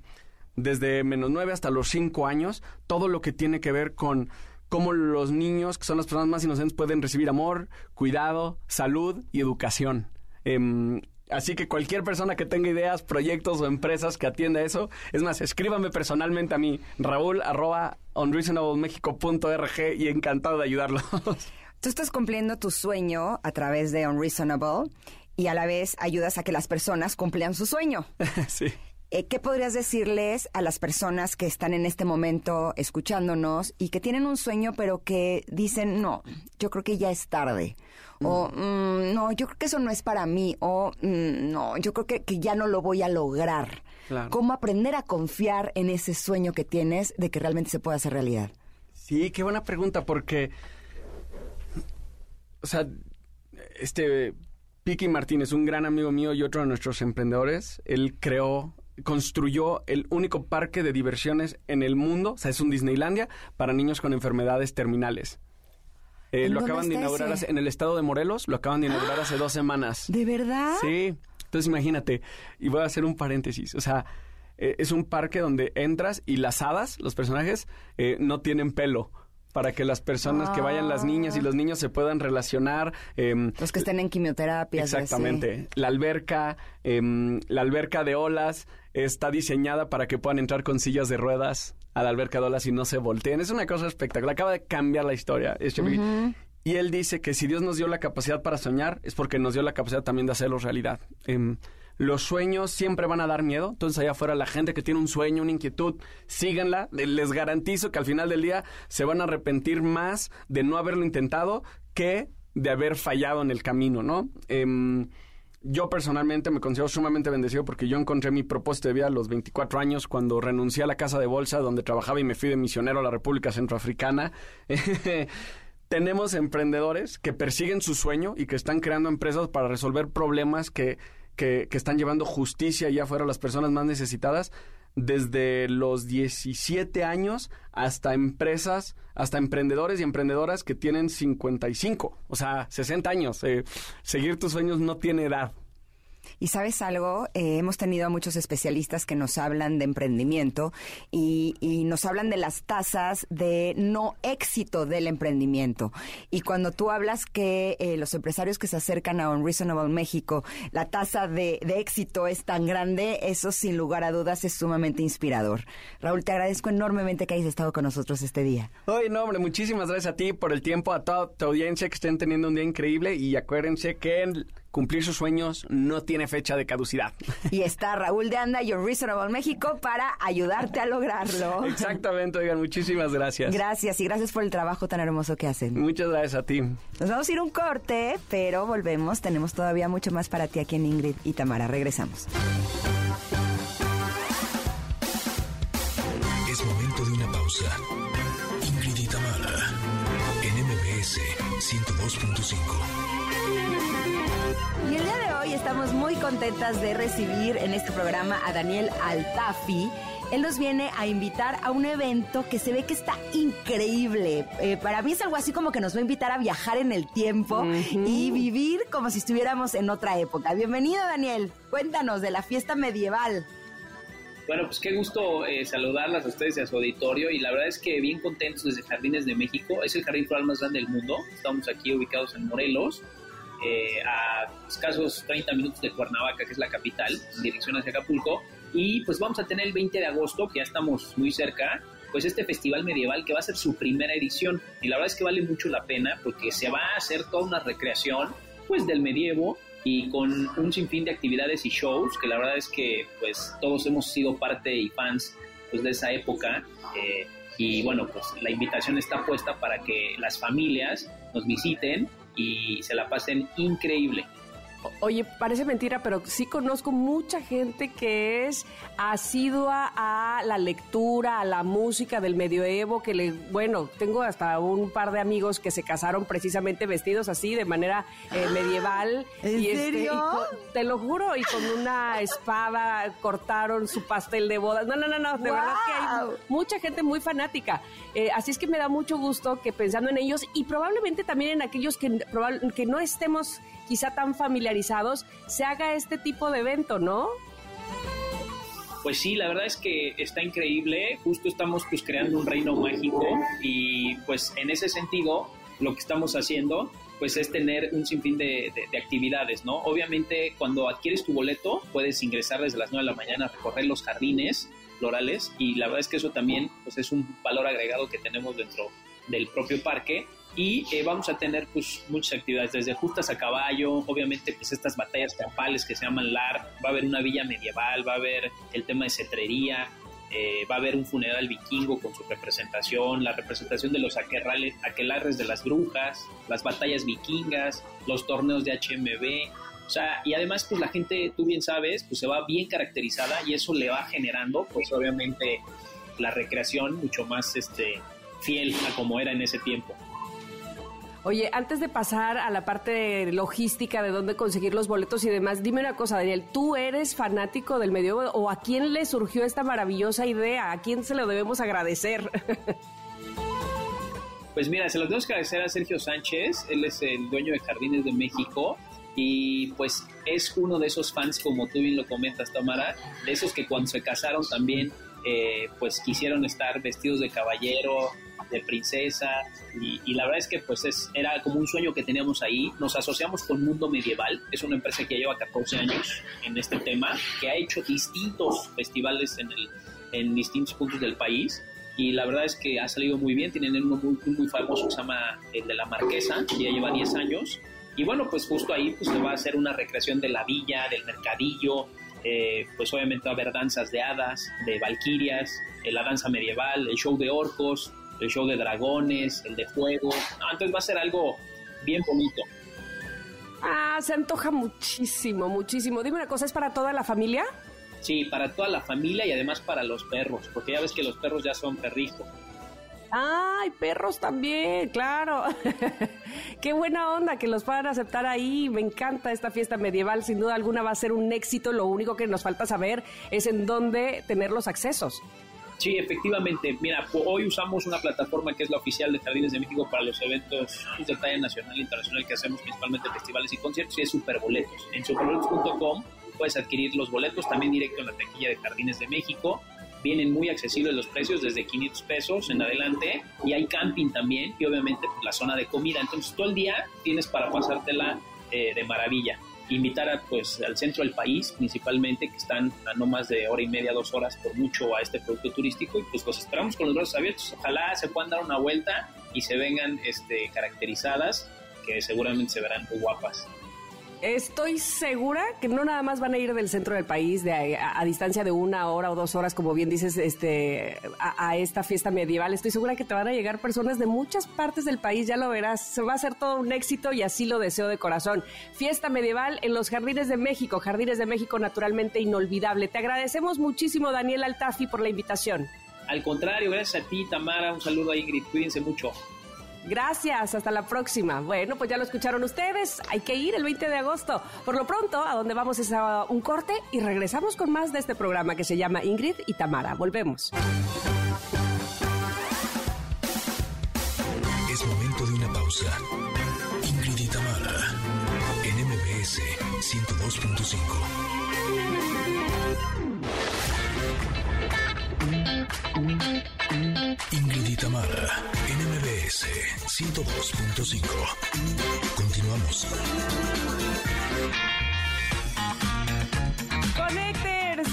Speaker 4: desde menos nueve hasta los cinco años, todo lo que tiene que ver con cómo los niños, que son las personas más inocentes, pueden recibir amor, cuidado, salud y educación. Em, así que cualquier persona que tenga ideas, proyectos o empresas que atienda eso, es más, escríbame personalmente a mí, raúl arroba unreasonablemexico.org y encantado de ayudarlos.
Speaker 2: Tú estás cumpliendo tu sueño a través de Unreasonable y a la vez ayudas a que las personas cumplan su sueño.
Speaker 4: sí.
Speaker 2: Eh, ¿Qué podrías decirles a las personas que están en este momento escuchándonos y que tienen un sueño pero que dicen, no, yo creo que ya es tarde? O, mm, no, yo creo que eso no es para mí. O, mm, no, yo creo que, que, ya no lo voy a lograr. ¿Cómo aprender a confiar en ese sueño que tienes de que realmente se pueda hacer realidad?
Speaker 4: Sí, qué buena pregunta, porque, o sea, este Piqui Martínez, un gran amigo mío y otro de nuestros emprendedores, él creó, construyó el único parque de diversiones en el mundo, o sea, es un Disneylandia para niños con enfermedades terminales. Eh, lo acaban de inaugurar en el estado de Morelos, lo acaban de inaugurar hace dos semanas.
Speaker 2: ¿De verdad?
Speaker 4: Sí. Entonces imagínate, y voy a hacer un paréntesis, o sea, eh, es un parque donde entras y las hadas, los personajes, eh, no tienen pelo para que las personas que vayan, las niñas y los niños se puedan relacionar.
Speaker 2: Em, los que estén en quimioterapia.
Speaker 4: Exactamente. La alberca, em, la alberca de olas está diseñada para que puedan entrar con sillas de ruedas a la alberca de olas y no se volteen. Es una cosa espectacular. Acaba de cambiar la historia. Y él dice que si Dios nos dio la capacidad para soñar, es porque nos dio la capacidad también de hacerlo realidad. Em, los sueños siempre van a dar miedo. Entonces, allá afuera, la gente que tiene un sueño, una inquietud, síganla. Les garantizo que al final del día se van a arrepentir más de no haberlo intentado que de haber fallado en el camino, ¿no? Em, yo personalmente me considero sumamente bendecido porque yo encontré mi propósito de vida a los 24 años cuando renuncié a la casa de bolsa donde trabajaba y me fui de misionero a la República Centroafricana. Tenemos emprendedores que persiguen su sueño y que están creando empresas para resolver problemas que que, están llevando justicia ya fuera a las personas más necesitadas desde los 17 años hasta empresas, hasta emprendedores y emprendedoras que tienen 55, o sea, 60 años. Eh, seguir tus sueños no tiene edad.
Speaker 2: Y sabes algo, eh, hemos tenido a muchos especialistas que nos hablan de emprendimiento y, nos hablan de las tasas de no éxito del emprendimiento. Y cuando tú hablas que eh, los empresarios que se acercan a Unreasonable México, la tasa de, éxito es tan grande, eso sin lugar a dudas es sumamente inspirador. Raúl, te agradezco enormemente que hayas estado con nosotros este día.
Speaker 4: Ay, no, hombre, muchísimas gracias a ti por el tiempo, a toda tu audiencia que estén teniendo un día increíble y acuérdense que cumplir sus sueños no tiene fecha de caducidad.
Speaker 2: Y está Raúl de Anda y Reasonable México para ayudarte a lograrlo.
Speaker 4: Exactamente, oigan, muchísimas gracias.
Speaker 2: Gracias y gracias por el trabajo tan hermoso que hacen.
Speaker 4: Muchas gracias a ti.
Speaker 2: Nos vamos a ir un corte, pero volvemos. Tenemos todavía mucho más para ti aquí en Ingrid y Tamara. Regresamos.
Speaker 1: Es momento de una pausa. Ingrid y Tamara en MBS 102.5.
Speaker 2: estamos muy contentas de recibir en este programa a Daniel Altafi. Él nos viene a invitar a un evento que se ve que está increíble. Eh, para mí es algo así como que nos va a invitar a viajar en el tiempo y vivir como si estuviéramos en otra época. Bienvenido, Daniel. Cuéntanos de la fiesta medieval.
Speaker 5: Bueno, pues qué gusto eh, saludarlas a ustedes y a su auditorio y la verdad es que bien contentos desde Jardines de México. Es el jardín floral más grande del mundo. Estamos aquí ubicados en Morelos, eh, a escasos 30 minutos de Cuernavaca, que es la capital, en dirección hacia Acapulco. Y pues vamos a tener el 20 de agosto, que ya estamos muy cerca, pues este festival medieval que va a ser su primera edición. Y la verdad es que vale mucho la pena porque se va a hacer toda una recreación pues del medievo y con un sinfín de actividades y shows que la verdad es que pues todos hemos sido parte y fans pues de esa época eh, y bueno pues la invitación está puesta para que las familias nos visiten y se la pasen increíble.
Speaker 3: Oye, parece mentira, pero sí conozco mucha gente que es asidua a la lectura, a la música del medioevo, que le, bueno, tengo hasta un par de amigos que se casaron precisamente vestidos así, de manera eh, medieval.
Speaker 2: ¿En
Speaker 3: y
Speaker 2: serio?
Speaker 3: te lo juro, y con una espada cortaron su pastel de bodas. No, no, no, no, de verdad que hay mucha gente muy fanática. Eh, así es que me da mucho gusto que pensando en ellos y probablemente también en aquellos que, que no estemos quizá tan familiarizados, se haga este tipo de evento, ¿no?
Speaker 5: Pues sí, la verdad es que está increíble. Justo estamos pues creando un reino mágico y pues en ese sentido lo que estamos haciendo pues es tener un sinfín de, de- de actividades, ¿no? Obviamente cuando adquieres tu boleto puedes ingresar desde las 9 de la mañana a recorrer los jardines florales y la verdad es que eso también pues es un valor agregado que tenemos dentro del propio parque y eh, vamos a tener pues muchas actividades desde justas a caballo, obviamente pues estas batallas campales que se llaman LAR, va a haber una villa medieval, va a haber el tema de cetrería, eh, va a haber un funeral vikingo con su representación, la representación de los aquerrales- aquelarres de las brujas, las batallas vikingas, los torneos de HMB, o sea, y además pues la gente, tú bien sabes, pues se va bien caracterizada y eso le va generando pues obviamente la recreación mucho más este fiel a como era en ese tiempo.
Speaker 3: Oye, antes de pasar a la parte logística de dónde conseguir los boletos y demás, dime una cosa, Daniel, ¿tú eres fanático del medioevo o a quién le surgió esta maravillosa idea? ¿A quién se lo debemos agradecer?
Speaker 5: Pues mira, se lo tenemos que agradecer a Sergio Sánchez, él es el dueño de Jardines de México y pues es uno de esos fans, como tú bien lo comentas, Tamara, de esos que cuando se casaron también eh, pues quisieron estar vestidos de caballero, de princesa y, y la verdad es que pues es, era como un sueño que teníamos ahí. Nos asociamos con Mundo Medieval, es una empresa que lleva 14 años en este tema, que ha hecho distintos festivales en, el, en distintos puntos del país y la verdad es que ha salido muy bien. Tienen uno muy, muy famoso que se llama el de la Marquesa, que ya lleva 10 años. Y bueno, pues justo ahí pues se va a hacer una recreación de la villa, del mercadillo. eh, pues obviamente va a haber danzas de hadas, de valquirias, eh, la danza medieval, el show de orcos, el show de dragones, el de fuego. No, entonces va a ser algo bien bonito.
Speaker 3: ah, se antoja muchísimo, muchísimo. Dime una cosa, ¿es para toda la familia?
Speaker 5: Sí, para toda la familia y además para los perros, porque ya ves que los perros ya son perrijos.
Speaker 3: Ay, perros también, claro. Qué buena onda que los puedan aceptar ahí. Me encanta esta fiesta medieval. Sin duda alguna va a ser un éxito. Lo único que nos falta saber es en dónde tener los accesos.
Speaker 5: Sí, efectivamente. Mira, hoy usamos una plataforma que es la oficial de Jardines de México para los eventos de talla nacional e internacional que hacemos principalmente festivales y conciertos y es Superboletos. En superboletos.com puedes adquirir los boletos también directo en la taquilla de Jardines de México. Vienen muy accesibles los precios, desde 500 pesos en adelante. Y hay camping también y obviamente pues, la zona de comida. Entonces todo el día tienes para pasártela eh, de maravilla invitar a, pues, al centro del país principalmente, que están a no más de hora y media, dos horas por mucho a este producto turístico y pues los esperamos con los brazos abiertos. Ojalá se puedan dar una vuelta y se vengan este, caracterizadas, que seguramente se verán muy guapas.
Speaker 3: Estoy segura que no nada más van a ir del centro del país de a, a distancia de una hora o dos horas, como bien dices, este, a, esta fiesta medieval. Estoy segura que te van a llegar personas de muchas partes del país, ya lo verás. Se va a ser todo un éxito y así lo deseo de corazón. Fiesta medieval en los Jardines de México, Jardines de México naturalmente inolvidable. Te agradecemos muchísimo, Daniel Altafi, por la invitación.
Speaker 5: Al contrario, gracias a ti, Tamara. Un saludo a Ingrid. Cuídense mucho.
Speaker 3: Gracias, hasta la próxima. Bueno, pues ya lo escucharon ustedes, hay que ir el 20 de agosto. Por lo pronto, a donde vamos es a un corte y regresamos con más de este programa que se llama Ingrid y Tamara. Volvemos.
Speaker 1: Es momento de una pausa. Ingrid y Tamara, en MBS 102.5. Ingrid y Tamara, NMBS 102.5. Continuamos.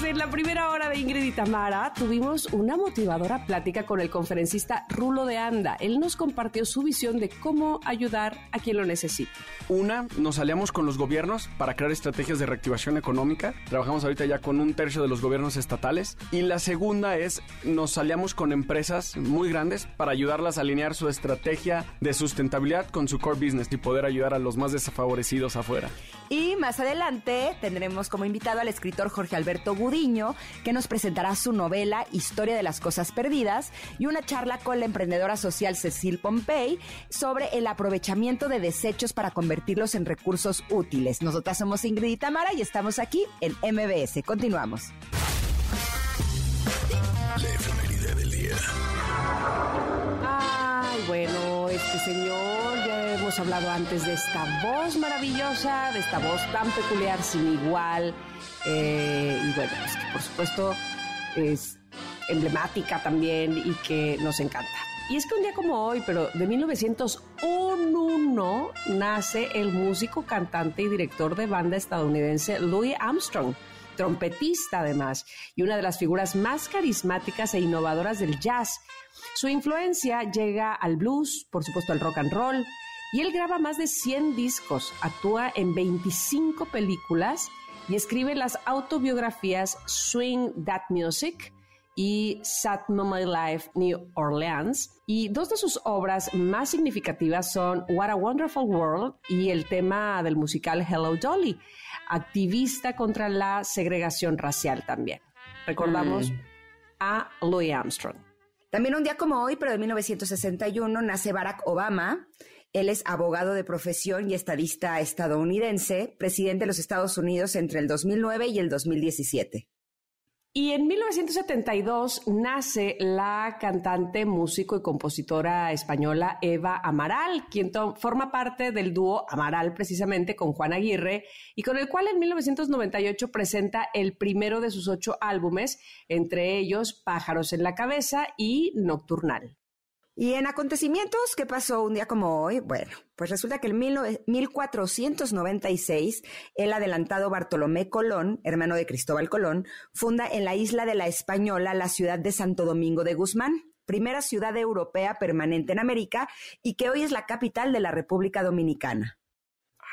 Speaker 3: En la primera hora de Ingrid y Tamara tuvimos una motivadora plática con el conferencista Rulo de Anda. Él nos compartió su visión de cómo ayudar a quien lo necesite.
Speaker 4: Una, nos aliamos con los gobiernos para crear estrategias de reactivación económica. Trabajamos ahorita ya con un tercio de los gobiernos estatales. Y la segunda es, nos aliamos con empresas muy grandes para ayudarlas a alinear su estrategia de sustentabilidad con su core business y poder ayudar a los más desfavorecidos afuera.
Speaker 2: Y más adelante tendremos como invitado al escritor Jorge Alberto Que nos presentará su novela Historia de las Cosas Perdidas y una charla con la emprendedora social Cecil Pompey sobre el aprovechamiento de desechos para convertirlos en recursos útiles. Nosotras somos Ingrid y Tamara y estamos aquí en MBS. Continuamos.
Speaker 3: Ay, bueno, este señor, ya hemos hablado antes de esta voz maravillosa, de esta voz tan peculiar, sin igual. Eh, y bueno, es que por supuesto es emblemática también y que nos encanta. Y es que un día como hoy, pero de 1901, nace el músico, cantante y director de banda estadounidense Louis Armstrong, trompetista además, y una de las figuras más carismáticas e innovadoras del jazz. Su influencia llega al blues, por supuesto al rock and roll, y él graba más de 100 discos, actúa en 25 películas y escribe las autobiografías Swing That Music, y Sat My Life New Orleans. Y dos de sus obras más significativas son What a Wonderful World y el tema del musical Hello Dolly, activista contra la segregación racial también. Recordamos mm. a Louis Armstrong.
Speaker 2: También un día como hoy, pero de 1961, nace Barack Obama. Él es abogado de profesión y estadista estadounidense, presidente de los Estados Unidos entre el 2009 y el 2017.
Speaker 3: Y en 1972 nace la cantante, músico y compositora española Eva Amaral, quien forma parte del dúo Amaral precisamente con Juan Aguirre y con el cual en 1998 presenta el primero de sus ocho álbumes, entre ellos Pájaros en la Cabeza y Nocturnal.
Speaker 2: Y en acontecimientos, ¿qué pasó un día como hoy? Bueno, pues resulta que en 1496 el adelantado Bartolomé Colón, hermano de Cristóbal Colón, funda en la isla de la Española la ciudad de Santo Domingo de Guzmán, primera ciudad europea permanente en América y que hoy es la capital de la República Dominicana.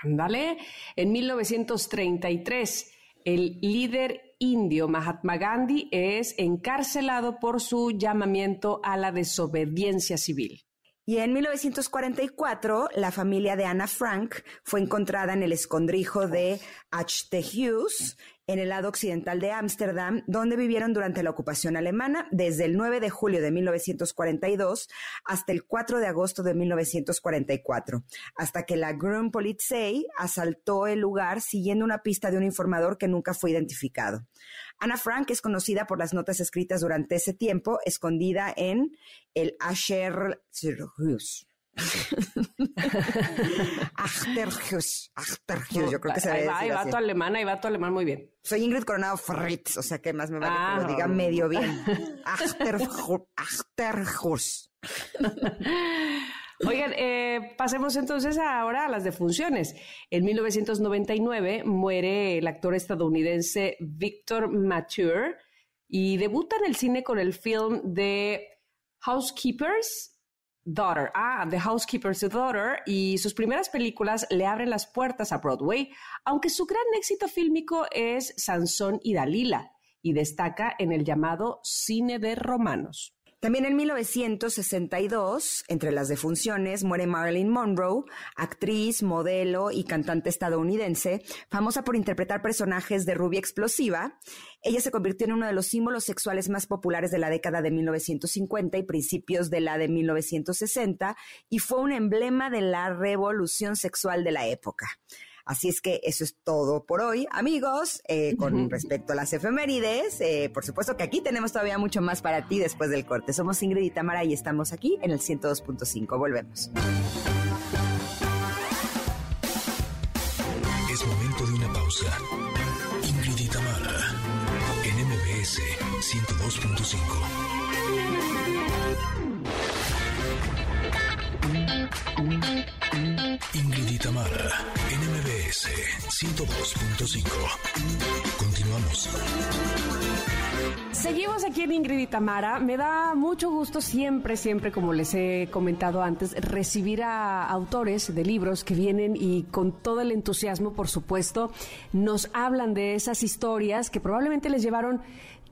Speaker 3: Ándale, en 1933 el líder indio Mahatma Gandhi es encarcelado por su llamamiento a la desobediencia civil.
Speaker 2: Y en 1944, la familia de Anna Frank fue encontrada en el escondrijo de Hughes en el lado occidental de Ámsterdam, donde vivieron durante la ocupación alemana desde el 9 de julio de 1942 hasta el 4 de agosto de 1944, hasta que la Grünpolizei asaltó el lugar siguiendo una pista de un informador que nunca fue identificado. Anna Frank es conocida por las notas escritas durante ese tiempo, escondida en el Asher Achterhus, Achterhus, yo creo que se
Speaker 3: va, ahí va tu alemán, ahí va tu alemán muy bien.
Speaker 2: Soy Ingrid Coronado Fritz, o sea que más me vale que lo diga ah. medio bien. Achterhus.
Speaker 3: Oigan, eh, pasemos entonces ahora a las defunciones. En 1999 muere el actor estadounidense Victor Mature y debuta en el cine con el film de Housekeepers Daughter, ah, The Housekeeper's Daughter, y sus primeras películas le abren las puertas a Broadway, aunque su gran éxito fílmico es Sansón y Dalila, y destaca en el llamado cine de romanos.
Speaker 2: También en 1962, entre las defunciones, muere Marilyn Monroe, actriz, modelo y cantante estadounidense, famosa por interpretar personajes de rubia explosiva. Ella se convirtió en uno de los símbolos sexuales más populares de la década de 1950 y principios de la de 1960 y fue un emblema de la revolución sexual de la época. Así es que eso es todo por hoy, amigos. Eh, con respecto a las efemérides, eh, por supuesto que aquí tenemos todavía mucho más para ti después del corte. Somos Ingrid y Tamara y estamos aquí en el 102.5. Volvemos.
Speaker 1: Es momento de una pausa. Ingrid y Tamara en MBS 102.5. Ingrid NMBS 102.5. Continuamos.
Speaker 3: Seguimos aquí en Ingrid y Tamara. Me da mucho gusto siempre, siempre, como les he comentado antes, recibir a autores de libros que vienen y con todo el entusiasmo, por supuesto, nos hablan de esas historias que probablemente les llevaron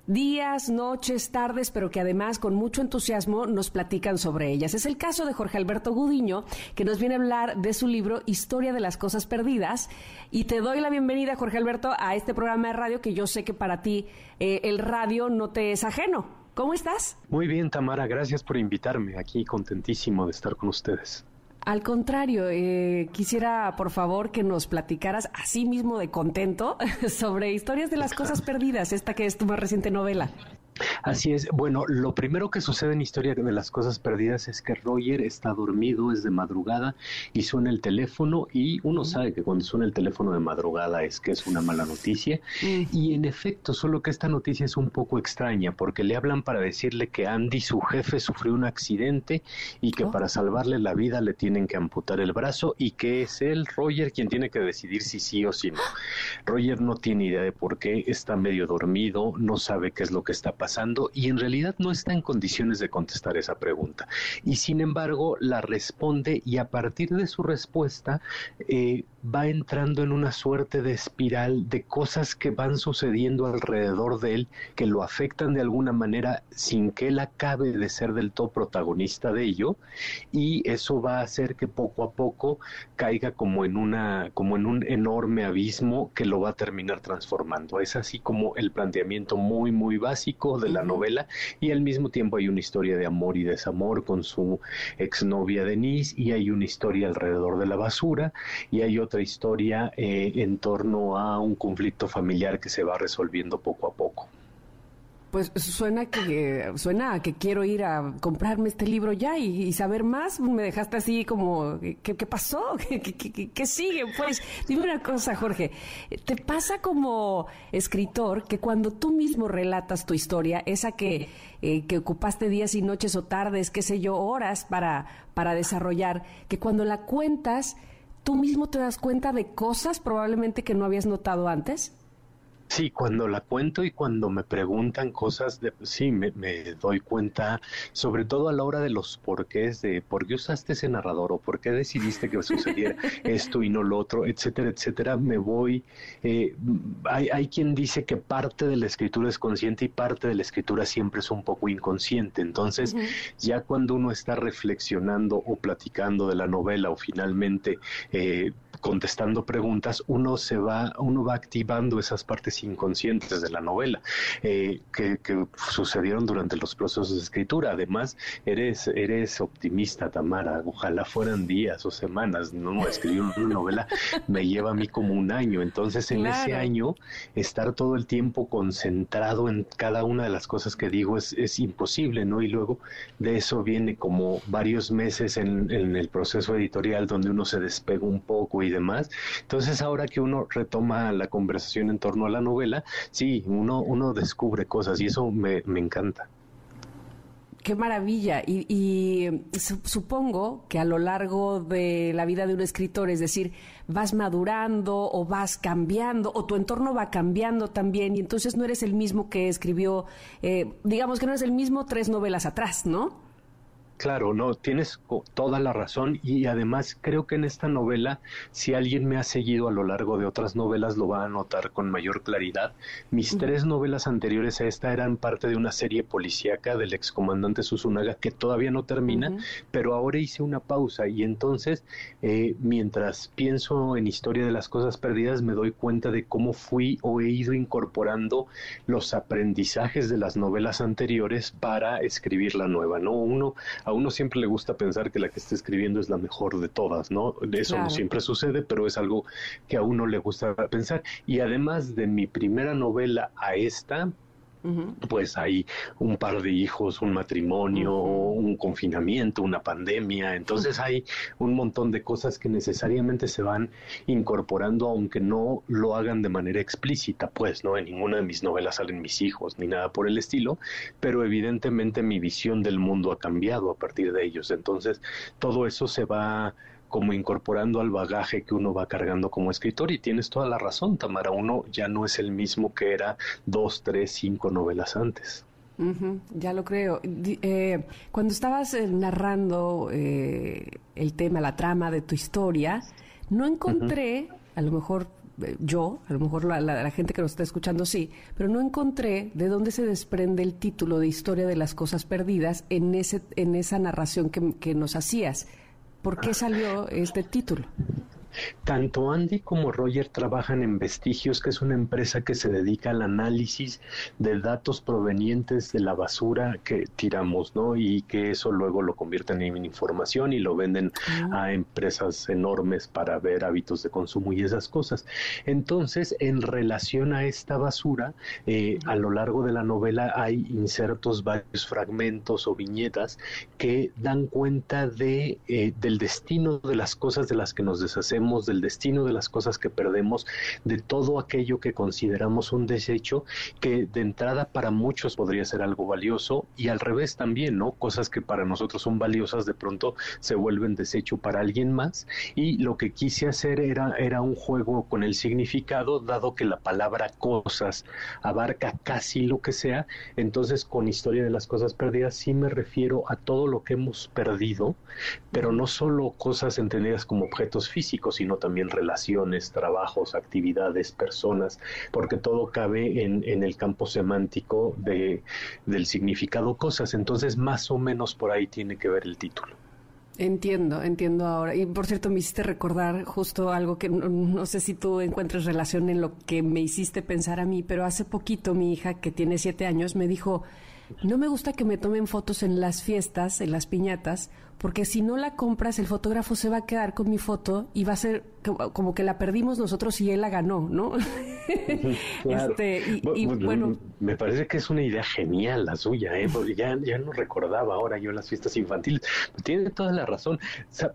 Speaker 3: días, noches, tardes, pero que además con mucho entusiasmo nos platican sobre ellas. Es el caso de Jorge Alberto Gudiño, que nos viene a hablar de su libro Historia de las Cosas Perdidas. Y te doy la bienvenida, Jorge Alberto, a este programa de radio que yo sé que para ti eh, el radio no te es ajeno. ¿Cómo estás?
Speaker 6: Muy bien, Tamara, gracias por invitarme. Aquí contentísimo de estar con ustedes.
Speaker 3: Al contrario, eh, quisiera por favor que nos platicaras así mismo de contento sobre historias de las cosas perdidas, esta que es tu más reciente novela.
Speaker 6: Así es. Bueno, lo primero que sucede en Historia de las Cosas Perdidas es que Roger está dormido, es de madrugada y suena el teléfono y uno sabe que cuando suena el teléfono de madrugada es que es una mala noticia. Y en efecto, solo que esta noticia es un poco extraña porque le hablan para decirle que Andy, su jefe, sufrió un accidente y que oh. para salvarle la vida le tienen que amputar el brazo y que es él, Roger, quien tiene que decidir si sí o si no. Roger no tiene idea de por qué, está medio dormido, no sabe qué es lo que está pasando y en realidad no está en condiciones de contestar esa pregunta. Y sin embargo la responde y a partir de su respuesta eh, va entrando en una suerte de espiral de cosas que van sucediendo alrededor de él que lo afectan de alguna manera sin que él acabe de ser del todo protagonista de ello y eso va a hacer que poco a poco caiga como en una como en un enorme abismo que lo va a terminar transformando. Es así como el planteamiento muy muy básico de la novela y al mismo tiempo hay una historia de amor y desamor con su exnovia Denise y hay una historia alrededor de la basura y hay otra historia eh, en torno a un conflicto familiar que se va resolviendo poco a poco.
Speaker 3: Pues suena que suena a que quiero ir a comprarme este libro ya y, saber más. Me dejaste así como ¿qué, pasó? ¿Qué, sigue? Pues dime una cosa, Jorge. ¿Te pasa como escritor que cuando tú mismo relatas tu historia, esa que, eh, que ocupaste días y noches o tardes, qué sé yo, horas para, para desarrollar, que cuando la cuentas tú mismo te das cuenta de cosas probablemente que no habías notado antes?
Speaker 6: Sí, cuando la cuento y cuando me preguntan cosas, de, sí, me, doy cuenta, sobre todo a la hora de los porqués, de por qué usaste ese narrador o por qué decidiste que sucediera esto y no lo otro, etcétera, etcétera, me voy. Eh, hay, hay quien dice que parte de la escritura es consciente y parte de la escritura siempre es un poco inconsciente. Entonces, ya cuando uno está reflexionando o platicando de la novela o finalmente eh, contestando preguntas, uno se va, uno va activando esas partes inconscientes de la novela eh, que, sucedieron durante los procesos de escritura. Además, eres, eres optimista, Tamara. Ojalá fueran días o semanas. No, escribir una novela me lleva a mí como un año. Entonces, en ese año, estar todo el tiempo concentrado en cada una de las cosas que digo es, es imposible, ¿no? Y luego de eso viene como varios meses en, en el proceso editorial donde uno se despega un poco y y demás. Entonces ahora que uno retoma la conversación en torno a la novela, sí, uno, uno descubre cosas y eso me, me encanta.
Speaker 3: Qué maravilla. Y, supongo que a lo largo de la vida de un escritor, es decir, vas madurando o vas cambiando o tu entorno va cambiando también y entonces no eres el mismo que escribió, eh, digamos que no eres el mismo tres novelas atrás, ¿no?
Speaker 6: Claro, no, tienes toda la razón y además creo que en esta novela, si alguien me ha seguido a lo largo de otras novelas, lo va a notar con mayor claridad. Mis tres novelas anteriores a esta eran parte de una serie policíaca del excomandante Susunaga que todavía no termina, pero ahora hice una pausa y entonces, eh, mientras pienso en Historia de las Cosas Perdidas, me doy cuenta de cómo fui o he ido incorporando los aprendizajes de las novelas anteriores para escribir la nueva, ¿no? Uno a uno siempre le gusta pensar que la que está escribiendo es la mejor de todas, ¿no? Eso no siempre sucede, pero es algo que a uno le gusta pensar. Y además de mi primera novela a esta, pues hay un par de hijos, un matrimonio, un confinamiento, una pandemia, entonces hay un montón de cosas que necesariamente se van incorporando aunque no lo hagan de manera explícita, pues no en ninguna de mis novelas salen mis hijos ni nada por el estilo, pero evidentemente mi visión del mundo ha cambiado a partir de ellos, entonces todo eso se va como incorporando al bagaje que uno va cargando como escritor y tienes toda la razón, Tamara, uno ya no es el mismo que era dos, tres, cinco novelas antes.
Speaker 3: ya lo creo. Eh, cuando estabas eh, narrando eh, el tema, la trama de tu historia, no encontré, a lo mejor yo, a lo mejor la, gente que nos está escuchando sí, pero no encontré de dónde se desprende el título de Historia de las Cosas Perdidas en, ese, en esa narración que, que nos hacías. ¿Por qué salió este título?
Speaker 6: Tanto Andy como Roger trabajan en Vestigios, que es una empresa que se dedica al análisis de datos provenientes de la basura que tiramos, ¿no? Y que eso luego lo convierten en información y lo venden a empresas enormes para ver hábitos de consumo y esas cosas. Entonces, en relación a esta basura, eh, a lo largo de la novela hay insertos, varios fragmentos o viñetas que dan cuenta de, eh, del destino de las cosas de las que nos deshacemos del destino de las cosas que perdemos, de todo aquello que consideramos un desecho, que de entrada para muchos podría ser algo valioso y al revés también, ¿no? Cosas que para nosotros son valiosas de pronto se vuelven desecho para alguien más y lo que quise hacer era, era un juego con el significado, dado que la palabra cosas abarca casi lo que sea, entonces con historia de las cosas perdidas sí me refiero a todo lo que hemos perdido, pero no solo cosas entendidas como objetos físicos, sino también relaciones, trabajos, actividades, personas, porque todo cabe en, en el campo semántico de, del significado cosas. Entonces, más o menos por ahí tiene que ver el título.
Speaker 3: Entiendo, entiendo ahora. Y por cierto, me hiciste recordar justo algo que no, sé si tú encuentres relación en lo que me hiciste pensar a mí, pero hace poquito mi hija, que tiene siete años, me dijo, no me gusta que me tomen fotos en las fiestas, en las piñatas, porque si no la compras, el fotógrafo se va a quedar con mi foto y va a ser como que la perdimos nosotros y él la ganó, ¿no?
Speaker 6: este, y, bueno, me parece que es una idea genial la suya, ¿eh? Porque ya, ya no recordaba ahora yo las fiestas infantiles. Tiene toda la razón,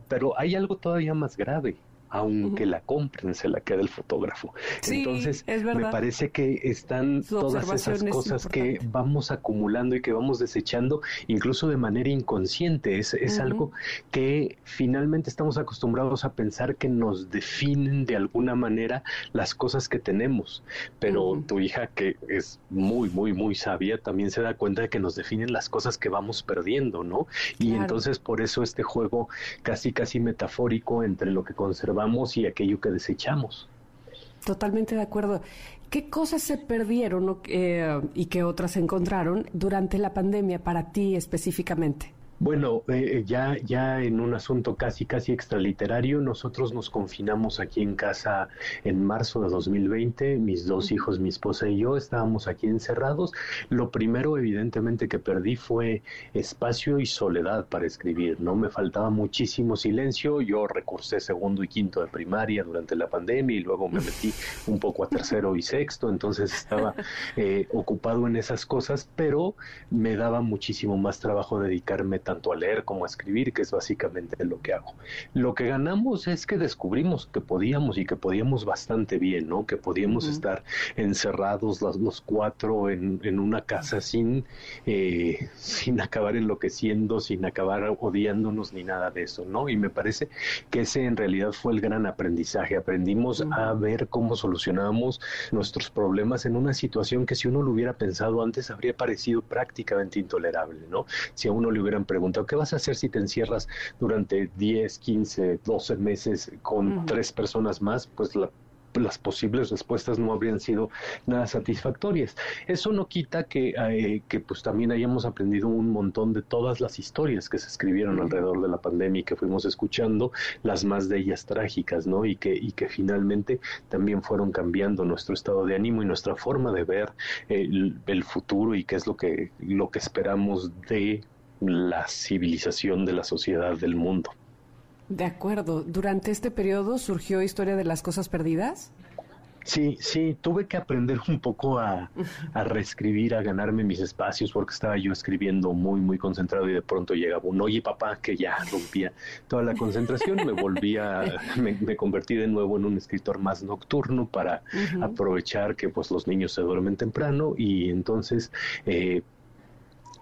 Speaker 6: pero hay algo todavía más grave aunque la compren, se la queda el fotógrafo. Entonces, me parece que están todas esas cosas que vamos acumulando y que vamos desechando, incluso de manera inconsciente. Es, es algo que finalmente estamos acostumbrados a pensar que nos definen de alguna manera las cosas que tenemos. Pero tu hija, que es muy, muy, muy sabia, también se da cuenta de que nos definen las cosas que vamos perdiendo, ¿no? Y entonces por eso este juego casi, casi metafórico entre lo que conservamos y aquello que desechamos.
Speaker 3: Totalmente de acuerdo. ¿Qué cosas se perdieron eh, y qué otras se encontraron durante la pandemia para ti específicamente?
Speaker 6: Bueno, eh, ya, ya en un asunto casi, casi extraliterario, nosotros nos confinamos aquí en casa en marzo de 2020, mis dos hijos, mi esposa y yo estábamos aquí encerrados. Lo primero, evidentemente, que perdí fue espacio y soledad para escribir, ¿no? Me faltaba muchísimo silencio, yo recursé segundo y quinto de primaria durante la pandemia y luego me metí un poco a tercero y sexto, entonces estaba eh, ocupado en esas cosas, pero me daba muchísimo más trabajo dedicarme tanto a leer como a escribir, que es básicamente lo que hago. Lo que ganamos es que descubrimos que podíamos y que podíamos bastante bien, ¿no? Que podíamos estar encerrados los, los cuatro en, en, una casa sin, eh, sin acabar enloqueciendo, sin acabar odiándonos ni nada de eso, ¿no? Y me parece que ese en realidad fue el gran aprendizaje. Aprendimos a ver cómo solucionábamos nuestros problemas en una situación que si uno lo hubiera pensado antes habría parecido prácticamente intolerable, ¿no? Si a uno le hubieran preguntado, ¿qué vas a hacer si te encierras durante 10, 15, 12 meses con tres personas más? Pues las posibles respuestas no habrían sido nada satisfactorias. Eso no quita que, eh, que pues también hayamos aprendido un montón de todas las historias que se escribieron alrededor de la pandemia y que fuimos escuchando, las más de ellas trágicas, ¿no? Y que, y que finalmente también fueron cambiando nuestro estado de ánimo y nuestra forma de ver el, el futuro y qué es lo que, lo que esperamos de la civilización de la sociedad del mundo.
Speaker 3: De acuerdo. ¿Durante este periodo surgió Historia de las Cosas Perdidas?
Speaker 6: Sí, sí, tuve que aprender un poco a, reescribir, a ganarme mis espacios, porque estaba yo escribiendo muy, muy concentrado y de pronto llegaba un oye papá que ya rompía toda la concentración, me volvía, me, convertí de nuevo en un escritor más nocturno para aprovechar que pues los niños se duermen temprano y entonces eh,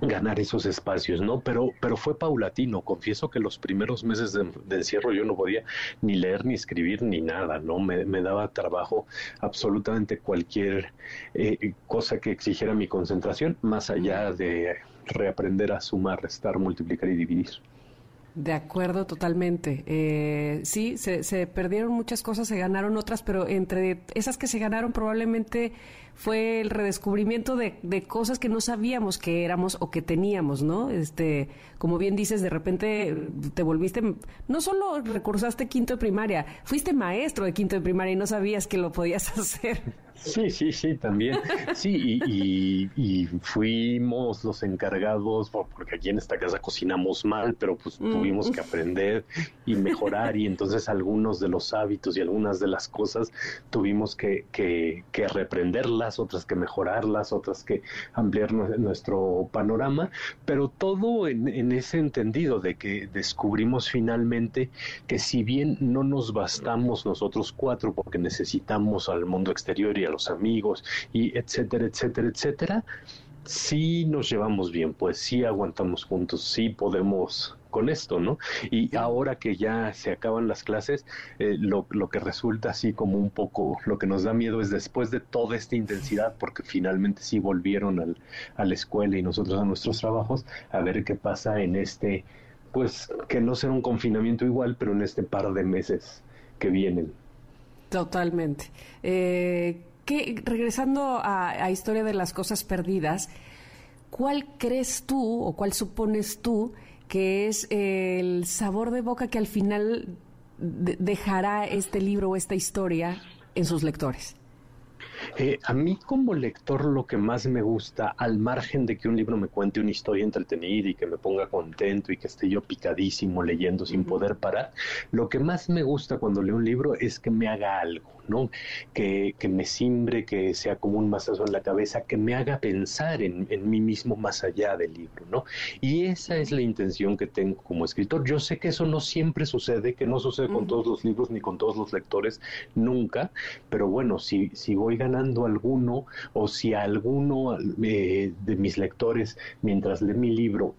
Speaker 6: ganar esos espacios, ¿no? Pero, pero fue paulatino. Confieso que los primeros meses de, encierro yo no podía ni leer ni escribir ni nada, ¿no? Me, daba trabajo absolutamente cualquier eh, cosa que exigiera mi concentración, más allá de reaprender a sumar, restar, multiplicar y dividir.
Speaker 3: De acuerdo, totalmente. Eh, sí, se, se, perdieron muchas cosas, se ganaron otras, pero entre esas que se ganaron probablemente fue el redescubrimiento de, de cosas que no sabíamos que éramos o que teníamos, ¿no? Este, como bien dices, de repente te volviste, no solo recursaste quinto de primaria, fuiste maestro de quinto de primaria y no sabías que lo podías hacer.
Speaker 6: Sí, sí, sí, también. Sí, y, fuimos los encargados, porque aquí en esta casa cocinamos mal, pero pues mm. tuvimos que aprender y mejorar y entonces algunos de los hábitos y algunas de las cosas tuvimos que, que, que reprenderlas, otras que mejorarlas, otras que ampliar nuestro panorama, pero todo en, en ese entendido de que descubrimos finalmente que si bien no nos bastamos nosotros cuatro porque necesitamos al mundo exterior y a los amigos y etcétera, etcétera, etcétera, sí nos llevamos bien, pues sí aguantamos juntos, sí podemos con esto, ¿no? Y ahora que ya se acaban las clases, eh, lo, lo, que resulta así como un poco, lo que nos da miedo es después de toda esta intensidad, porque finalmente sí volvieron al, a la escuela y nosotros a nuestros trabajos, a ver qué pasa en este, pues que no será un confinamiento igual, pero en este par de meses que vienen.
Speaker 3: Totalmente. Eh, que, regresando a, Historia de las Cosas Perdidas, ¿cuál crees tú o cuál supones tú que es el sabor de boca que al final dejará este libro o esta historia en sus lectores?
Speaker 6: Eh, a mí como lector lo que más me gusta, al margen de que un libro me cuente una historia entretenida y que me ponga contento y que esté yo picadísimo leyendo sin poder parar, lo que más me gusta cuando leo un libro es que me haga algo, ¿no? Que, que me simbre, que sea como un mazazo en la cabeza, que me haga pensar en, en mí mismo más allá del libro, ¿no? Y esa es la intención que tengo como escritor. Yo sé que eso no siempre sucede, que no sucede con todos los libros ni con todos los lectores, nunca, pero bueno, si, si voy ganando alguno o si a alguno eh, de mis lectores mientras lee mi libro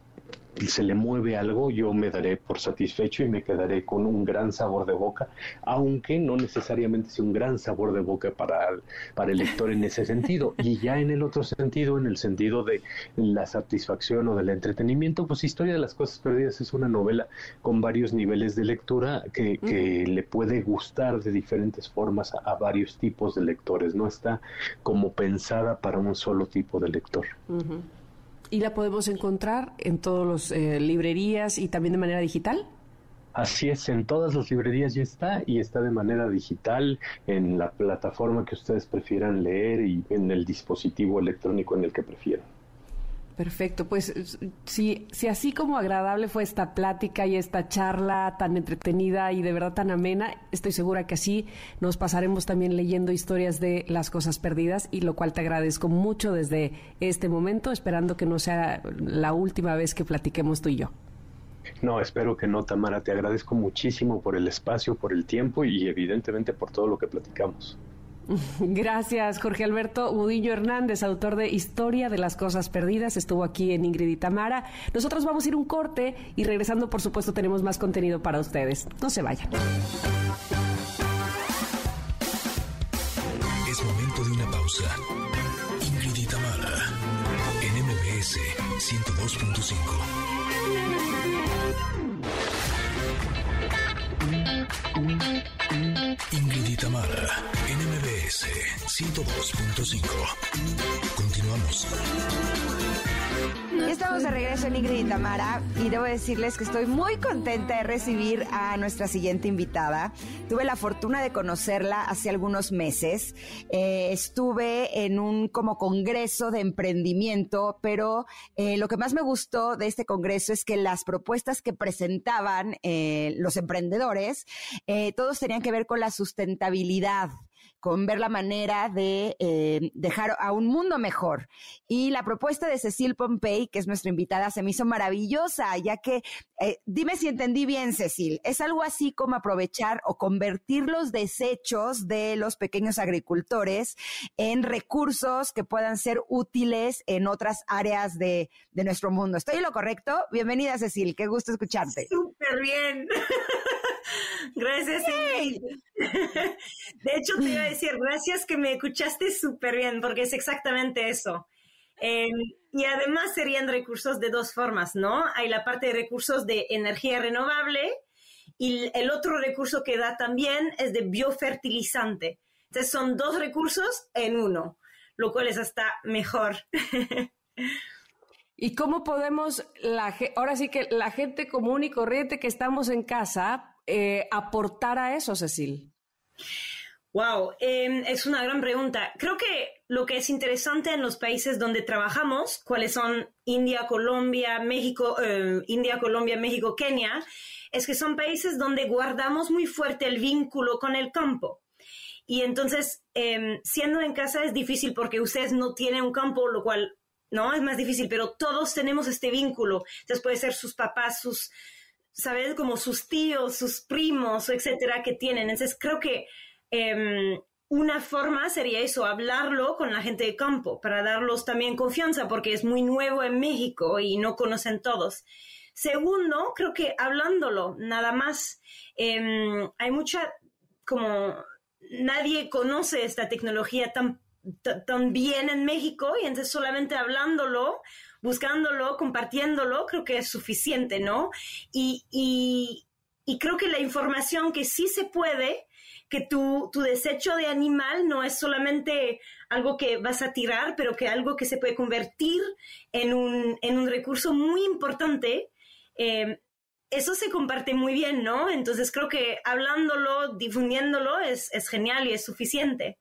Speaker 6: se le mueve algo, yo me daré por satisfecho y me quedaré con un gran sabor de boca, aunque no necesariamente sea un gran sabor de boca para, para el lector en ese sentido. Y ya en el otro sentido, en el sentido de la satisfacción o del entretenimiento, pues Historia de las Cosas Perdidas es una novela con varios niveles de lectura que, que le puede gustar de diferentes formas a, varios tipos de lectores, no está como pensada para un solo tipo de lector
Speaker 3: y la podemos encontrar en todas las eh, librerías y también de manera digital.
Speaker 6: Así es, en todas las librerías ya está y está de manera digital en la plataforma que ustedes prefieran leer y en el dispositivo electrónico en el que prefieran.
Speaker 3: Perfecto, pues si, si así como agradable fue esta plática y esta charla tan entretenida y de verdad tan amena, estoy segura que así nos pasaremos también leyendo historias de las cosas perdidas y lo cual te agradezco mucho desde este momento, esperando que no sea la última vez que platiquemos tú y yo.
Speaker 6: No, espero que no, Tamara. Te agradezco muchísimo por el espacio, por el tiempo y evidentemente por todo lo que platicamos.
Speaker 3: Gracias, Jorge Alberto Udillo Hernández, autor de Historia de las Cosas Perdidas. Estuvo aquí en Ingrid y Tamara. Nosotros vamos a ir un corte y regresando, por supuesto, tenemos más contenido para ustedes. No se vayan.
Speaker 1: Es momento de una pausa. Ingrid y Tamara, en MBS 102.5. Ingrid y NMBS 102.5. Continuamos.
Speaker 2: Estamos de regreso en Ingrid y Tamara y debo decirles que estoy muy contenta de recibir a nuestra siguiente invitada. Tuve la fortuna de conocerla hace algunos meses. Eh, estuve en un como congreso de emprendimiento, pero eh, lo que más me gustó de este congreso es que las propuestas que presentaban eh, los emprendedores, todos tenían que ver con la sustentabilidad con ver la manera de eh, dejar a un mundo mejor. Y la propuesta de Cecil Pompey, que es nuestra invitada, se me hizo maravillosa, ya que, eh, dime si entendí bien, Cecil, es algo así como aprovechar o convertir los desechos de los pequeños agricultores en recursos que puedan ser útiles en otras áreas de, de nuestro mundo. ¿Estoy en lo correcto? Bienvenida, Cecil, qué gusto escucharte.
Speaker 7: Súper bien. Gracias, De hecho, te iba a decir, gracias que me escuchaste súper bien, porque es exactamente eso. Em, y además serían recursos de dos formas, ¿no? Hay la parte de recursos de energía renovable y el otro recurso que da también es de biofertilizante. Entonces son dos recursos en uno, lo cual es hasta mejor.
Speaker 3: ¿Y cómo podemos, la, ahora sí que la gente común y corriente que estamos en casa, eh, aportar a eso, Cecil?
Speaker 7: Wow, em, es una gran pregunta. Creo que lo que es interesante en los países donde trabajamos, cuáles son India, Colombia, México, eh, India, Colombia, México, Kenia, es que son países donde guardamos muy fuerte el vínculo con el campo. Y entonces, em, siendo en casa es difícil porque ustedes no tienen un campo, lo cual no es más difícil, pero todos tenemos este vínculo. Entonces puede ser sus papás, sus ¿sabes? Como sus tíos, sus primos, etcétera, que tienen. Entonces, creo que em, una forma sería eso, hablarlo con la gente de campo, para darlos también confianza, porque es muy nuevo en México y no conocen todos. Segundo, creo que hablándolo, nada más. Em, hay mucha, como nadie conoce esta tecnología tan, tan bien en México y entonces solamente hablándolo buscándolo, compartiéndolo, creo que es suficiente, ¿no? Y, y, creo que la información que sí se puede, que tu, tu, desecho de animal no es solamente algo que vas a tirar, pero que algo que se puede convertir en un, en un recurso muy importante. Eh, eso se comparte muy bien, ¿no? Entonces creo que hablándolo, difundiéndolo es, es genial y es suficiente.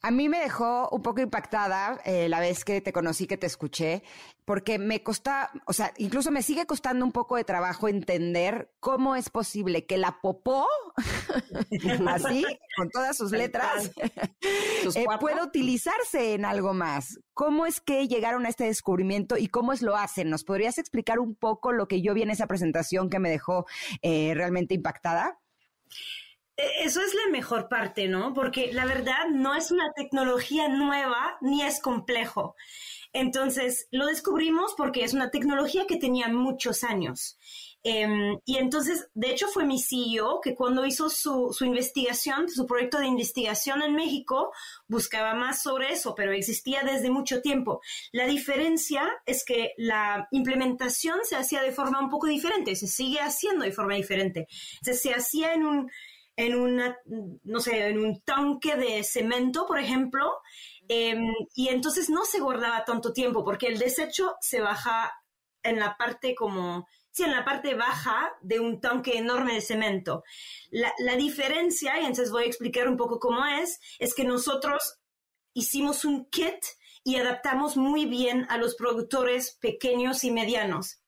Speaker 2: A mí me dejó un poco impactada eh, la vez que te conocí, que te escuché, porque me costa, o sea, incluso me sigue costando un poco de trabajo entender cómo es posible que la popó, así, con todas sus letras, eh, pueda utilizarse en algo más. ¿Cómo es que llegaron a este descubrimiento y cómo es lo hacen? ¿Nos podrías explicar un poco lo que yo vi en esa presentación que me dejó eh, realmente impactada?
Speaker 7: E, eso es la mejor parte, ¿no? Porque la verdad no es una tecnología nueva ni es complejo. Entonces, lo descubrimos porque es una tecnología que tenía muchos años. Em, y entonces, de hecho, fue mi CEO que cuando hizo su, su, investigación, su proyecto de investigación en México, buscaba más sobre eso, pero existía desde mucho tiempo. La diferencia es que la implementación se hacía de forma un poco diferente, se sigue haciendo de forma diferente. Entonces, se hacía en un, en una, no sé, en un tanque de cemento, por ejemplo, em, y entonces no se guardaba tanto tiempo porque el desecho se baja en la parte como, sí, en la parte baja de un tanque enorme de cemento. La, la diferencia, y entonces voy a explicar un poco cómo es, es que nosotros hicimos un kit y adaptamos muy bien a los productores pequeños y medianos.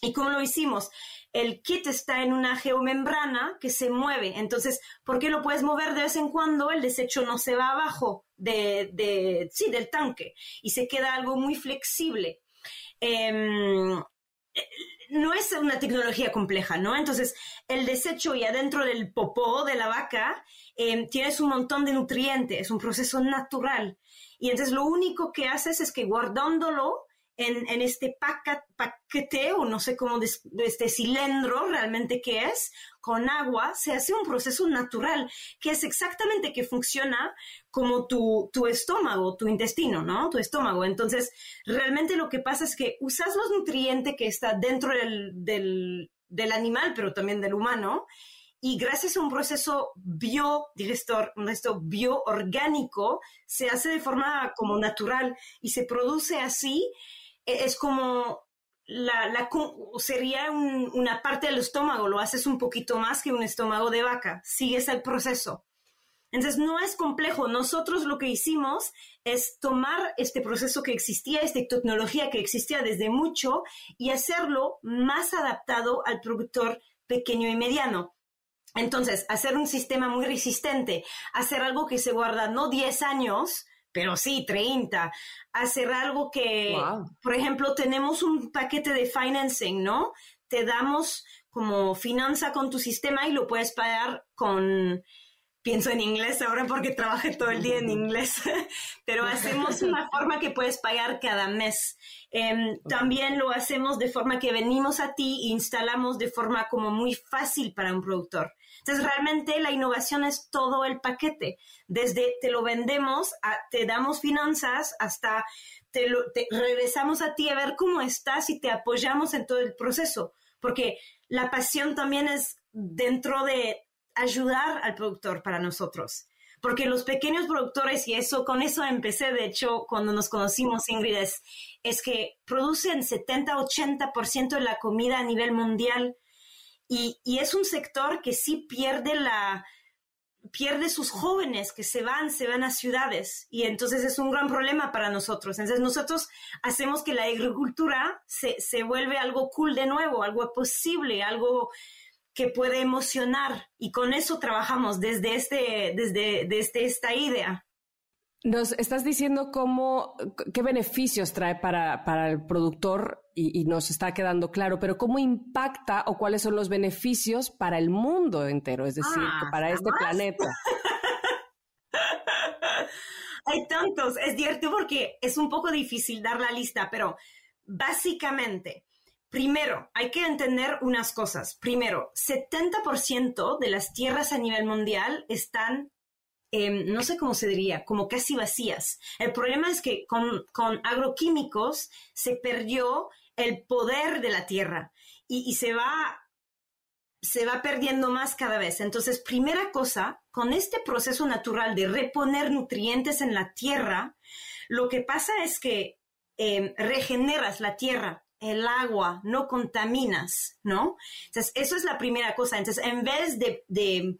Speaker 7: ¿Y cómo lo hicimos? el kit está en una geomembrana que se mueve. Entonces, ¿por qué lo puedes mover de vez en cuando? El desecho no se va abajo de, sí, del tanque y se queda algo muy flexible. Em, no es una tecnología compleja, ¿no? Entonces, el desecho y adentro del popó de la vaca em, tienes un montón de nutrientes, es un proceso natural. Y entonces lo único que haces es que guardándolo en, este paquete o no sé cómo, de, este cilindro realmente que es, con agua, se hace un proceso natural, que es exactamente que funciona como tu, tu estómago, tu intestino, ¿no? Tu estómago. Entonces, realmente lo que pasa es que usas los nutrientes que está dentro del, del, del animal, pero también del humano, y gracias a un proceso biodigestor, un proceso bioorgánico, se hace de forma como natural y se produce así es como la, la sería una parte del estómago, lo haces un poquito más que un estómago de vaca, sigues el proceso. Entonces no es complejo, nosotros lo que hicimos es tomar este proceso que existía, esta tecnología que existía desde mucho y hacerlo más adaptado al productor pequeño y mediano. Entonces, hacer un sistema muy resistente, hacer algo que se guarda no 10 años, pero sí 30, hacer algo que, por ejemplo, tenemos un paquete de financing, ¿no? Te damos como finanza con tu sistema y lo puedes pagar con pienso en inglés ahora porque trabajé todo el día en inglés, pero hacemos una forma que puedes pagar cada mes. Em, también lo hacemos de forma que venimos a ti e instalamos de forma como muy fácil para un productor. Entonces, realmente la innovación es todo el paquete. Desde te lo vendemos, te damos finanzas, hasta te, lo, regresamos a ti a ver cómo estás y te apoyamos en todo el proceso. Porque la pasión también es dentro de ayudar al productor para nosotros. Porque los pequeños productores, y eso, con eso empecé, de hecho, cuando nos conocimos, Ingrid, es, que producen 70-80% de la comida a nivel mundial. Y, es un sector que sí pierde la, pierde sus jóvenes que se van, se van a ciudades y entonces es un gran problema para nosotros. Entonces nosotros hacemos que la agricultura se, se vuelve algo cool de nuevo, algo posible, algo que puede emocionar y con eso trabajamos desde, este, desde, desde esta idea.
Speaker 3: Nos estás diciendo cómo, qué beneficios trae para, para el productor y, nos está quedando claro, pero cómo impacta o cuáles son los beneficios para el mundo entero, es decir, ah, para este planeta.
Speaker 7: Hay tantos, es cierto porque es un poco difícil dar la lista, pero básicamente Primero, hay que entender unas cosas. Primero, 70% de las tierras a nivel mundial están, em, no sé cómo se diría, como casi vacías. El problema es que con, agroquímicos se perdió el poder de la tierra y, se va se va perdiendo más cada vez. Entonces, primera cosa, con este proceso natural de reponer nutrientes en la tierra, lo que pasa es que em, regeneras la tierra el agua, no contaminas, ¿no? Entonces, eso es la primera cosa. Entonces, en vez de,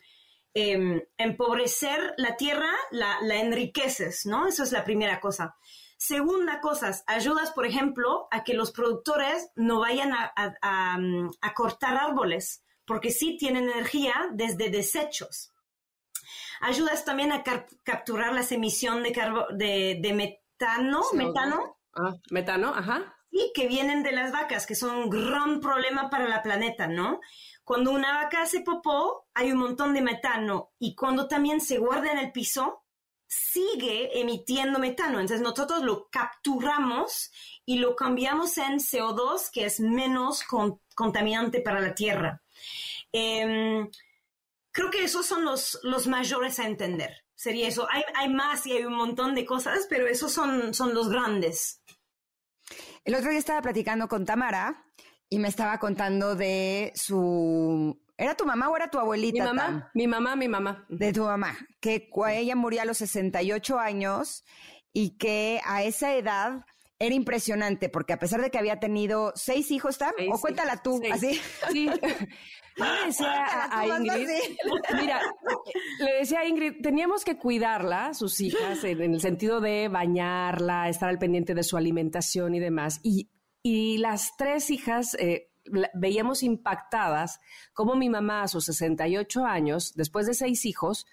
Speaker 7: em, empobrecer la tierra, la, enriqueces, ¿no? Eso es la primera cosa. Segunda cosa, ayudas, por ejemplo, a que los productores no vayan a, cortar árboles, porque sí tienen energía desde desechos. Ayudas también a capturar las emisiones de, de, metano, metano.
Speaker 3: Ah, metano, ajá
Speaker 7: y que vienen de las vacas, que son un gran problema para la planeta, ¿no? Cuando una vaca hace popó, hay un montón de metano y cuando también se guarda en el piso, sigue emitiendo metano. Entonces nosotros lo capturamos y lo cambiamos en CO2, que es menos contaminante para la tierra. Em, creo que esos son los, los mayores a entender. Sería eso. Hay, hay, más y hay un montón de cosas, pero esos son, son los grandes.
Speaker 2: El otro día estaba platicando con Tamara y me estaba contando de su... ¿Era tu mamá o era tu abuelita?
Speaker 3: Mi mamá, mi mamá, mi mamá.
Speaker 2: De tu mamá, que ella murió a los 68 años y que a esa edad era impresionante porque a pesar de que había tenido seis hijos, ¿tam? o cuéntala tú, así. Sí.
Speaker 3: le decía a, Ingrid, mira, le decía a Ingrid, teníamos que cuidarla, sus hijas, en, el sentido de bañarla, estar al pendiente de su alimentación y demás. Y, y las tres hijas eh, veíamos impactadas como mi mamá a sus 68 años, después de seis hijos,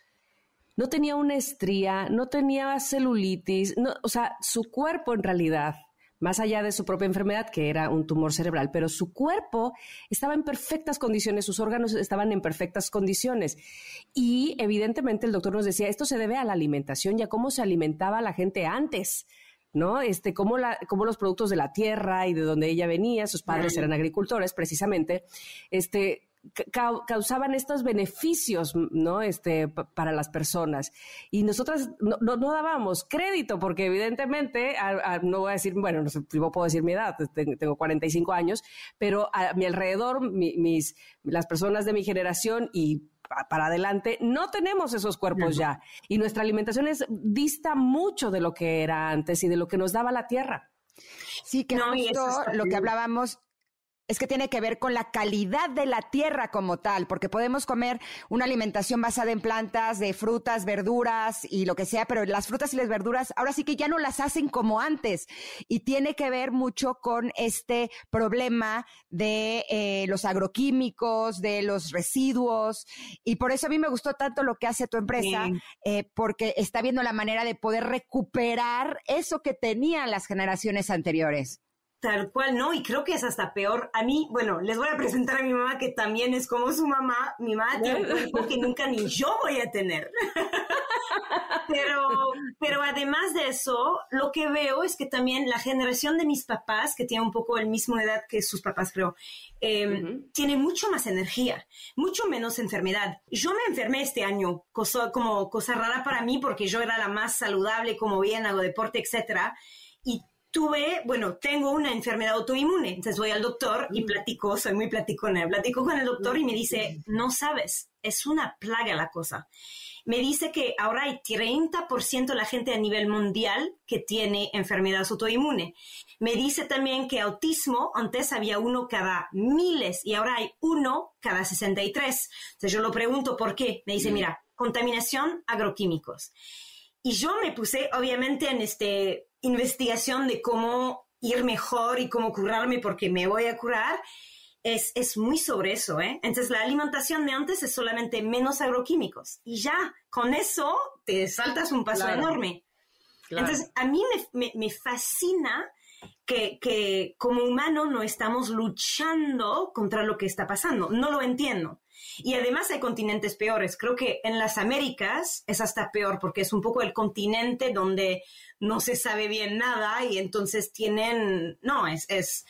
Speaker 3: no tenía una estría, no tenía celulitis, no, o sea, su cuerpo en realidad más allá de su propia enfermedad, que era un tumor cerebral, pero su cuerpo estaba en perfectas condiciones, sus órganos estaban en perfectas condiciones. Y evidentemente el doctor nos decía, esto se debe a la alimentación y a cómo se alimentaba la gente antes. ¿No? Este, cómo, la, cómo los productos de la tierra y de donde ella venía, sus padres eran agricultores precisamente, este, causaban estos beneficios, ¿no? Este, para las personas. Y nosotras no, no, dábamos crédito, porque evidentemente, no voy a decir, bueno, no puedo decir mi edad, tengo 45 años, pero a mi alrededor, mis, las personas de mi generación y para adelante, no tenemos esos cuerpos ya. Y nuestra alimentación es, dista mucho de lo que era antes y de lo que nos daba la tierra.
Speaker 2: Sí, que no, justo lo que hablábamos es que tiene que ver con la calidad de la tierra como tal, porque podemos comer una alimentación basada en plantas, de frutas, verduras y lo que sea, pero las frutas y las verduras ahora sí que ya no las hacen como antes. Y tiene que ver mucho con este problema de eh, los agroquímicos, de los residuos. Y por eso a mí me gustó tanto lo que hace tu empresa, eh, porque está viendo la manera de poder recuperar eso que tenían las generaciones anteriores.
Speaker 7: Tal cual, ¿no? Y creo que es hasta peor. A mí, bueno, les voy a presentar a mi mamá que también es como su mamá. Mi mamá tiene un cuerpo que nunca ni yo voy a tener. pero, pero además de eso, lo que veo es que también la generación de mis papás, que tiene un poco el mismo edad que sus papás, creo, em, tiene mucho más energía, mucho menos enfermedad. Yo me enfermé este año, cosa, como cosa rara para mí, porque yo era la más saludable, como bien, hago deporte, etcétera. Y tuve, bueno, tengo una enfermedad autoinmune. Entonces voy al doctor y platico, soy muy platicona, platico con el doctor y me dice, no sabes, es una plaga la cosa. Me dice que ahora hay 30% de la gente a nivel mundial que tiene enfermedad autoinmune. Me dice también que autismo, antes había uno cada miles y ahora hay uno cada 63. Entonces yo lo pregunto por qué. Me dice, mira, contaminación, agroquímicos. Y yo me puse, obviamente, en este investigación de cómo ir mejor y cómo curarme porque me voy a curar, es, es muy sobre eso, ¿eh? Entonces la alimentación de antes es solamente menos agroquímicos y ya, con eso te saltas un paso enorme. Entonces a mí me, me, fascina que, que, como humano no estamos luchando contra lo que está pasando. No lo entiendo. Y además hay continentes peores. Creo que en las Américas es hasta peor porque es un poco el continente donde no se sabe bien nada y entonces tienen, no, es, es,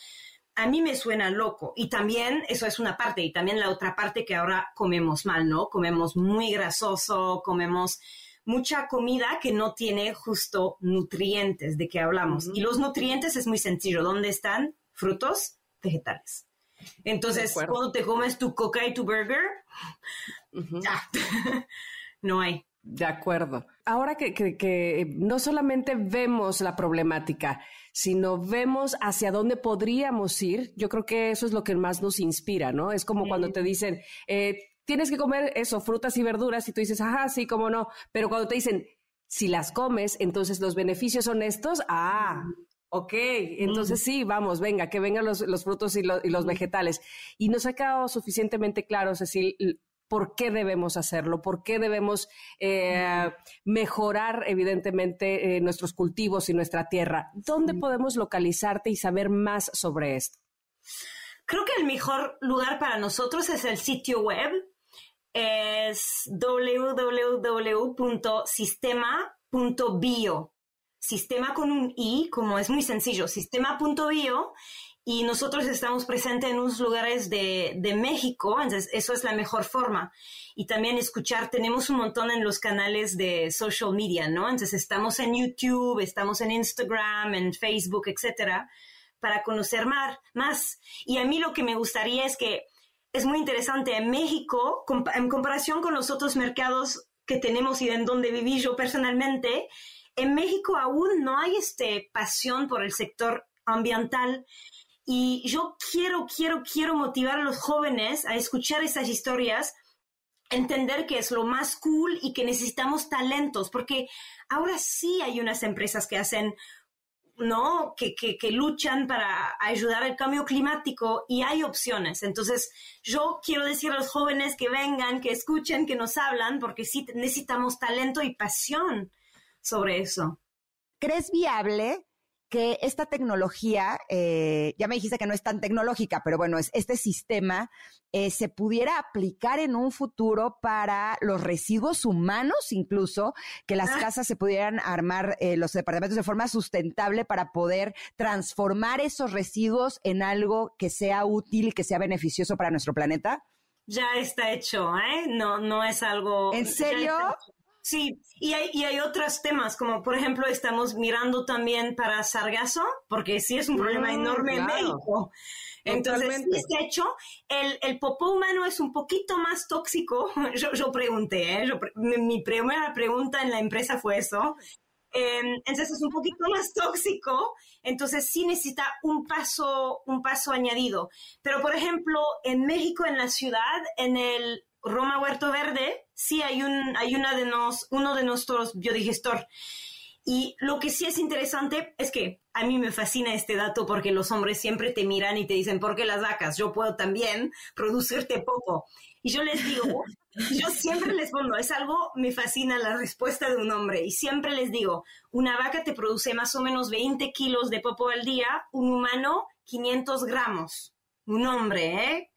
Speaker 7: a mí me suena loco. Y también, eso es una parte, y también la otra parte que ahora comemos mal, ¿no? Comemos muy grasoso, comemos mucha comida que no tiene justo nutrientes de que hablamos. Y los nutrientes es muy sencillo. ¿Dónde están? Frutos, vegetales. Entonces, cuando te comes tu coca y tu burger, ya, no hay.
Speaker 3: De acuerdo. Ahora que, que, no solamente vemos la problemática, sino vemos hacia dónde podríamos ir, yo creo que eso es lo que más nos inspira, ¿no? Es como cuando te dicen, eh, tienes que comer eso, frutas y verduras, y tú dices, ajá, sí, cómo no. Pero cuando te dicen, si las comes, entonces los beneficios son estos, ah, Ok, entonces sí, vamos, venga, que vengan los, frutos y, los vegetales. Y nos ha quedado suficientemente claro, Cecil, por qué debemos hacerlo, por qué debemos eh, mejorar, evidentemente, eh, nuestros cultivos y nuestra tierra. ¿Dónde podemos localizarte y saber más sobre esto?
Speaker 7: Creo que el mejor lugar para nosotros es el sitio web. Es www.sistema.bio sistema con un i, como es muy sencillo, sistema.bio, y nosotros estamos presentes en unos lugares de, de, México, entonces eso es la mejor forma. Y también escuchar, tenemos un montón en los canales de social media, ¿no? Entonces estamos en YouTube, estamos en Instagram, en Facebook, etcétera, para conocer más, más. Y a mí lo que me gustaría es que es muy interesante en México, en comparación con los otros mercados que tenemos y en donde viví yo personalmente, en México aún no hay este pasión por el sector ambiental y yo quiero, quiero, quiero motivar a los jóvenes a escuchar esas historias, entender que es lo más cool y que necesitamos talentos, porque ahora sí hay unas empresas que hacen ¿no? Que, que, luchan para ayudar al cambio climático y hay opciones. Entonces, yo quiero decir a los jóvenes que vengan, que escuchen, que nos hablan, porque sí necesitamos talento y pasión sobre eso.
Speaker 2: ¿Crees viable que esta tecnología, eh, ya me dijiste que no es tan tecnológica, pero bueno, es, este sistema eh, se pudiera aplicar en un futuro para los residuos humanos, incluso que las ah. casas se pudieran armar eh, los departamentos de forma sustentable para poder transformar esos residuos en algo que sea útil, que sea beneficioso para nuestro planeta?
Speaker 7: Ya está hecho, ¿eh? No, no es algo.
Speaker 2: ¿En serio?
Speaker 7: Sí, y hay, y hay otros temas, como por ejemplo estamos mirando también para sargazo, porque sí es un problema mm, enorme en México. Entonces, de hecho, el, el, popó humano es un poquito más tóxico. Yo, yo pregunté, ¿eh? mi, primera pregunta en la empresa fue eso. Em, entonces es un poquito más tóxico, entonces sí necesita un paso, un paso añadido. Pero, por ejemplo, en México, en la ciudad, en el Roma Huerto Verde, sí hay, un, hay una de nos, uno de nuestros biodigestor. Y lo que sí es interesante es que a mí me fascina este dato porque los hombres siempre te miran y te dicen, ¿por qué las vacas? Yo puedo también producirte poco. Y yo les digo, yo siempre les pongo, es algo, me fascina la respuesta de un hombre. Y siempre les digo, una vaca te produce más o menos 20 kilos de popo al día, un humano 500 gramos. Un hombre, ¿eh?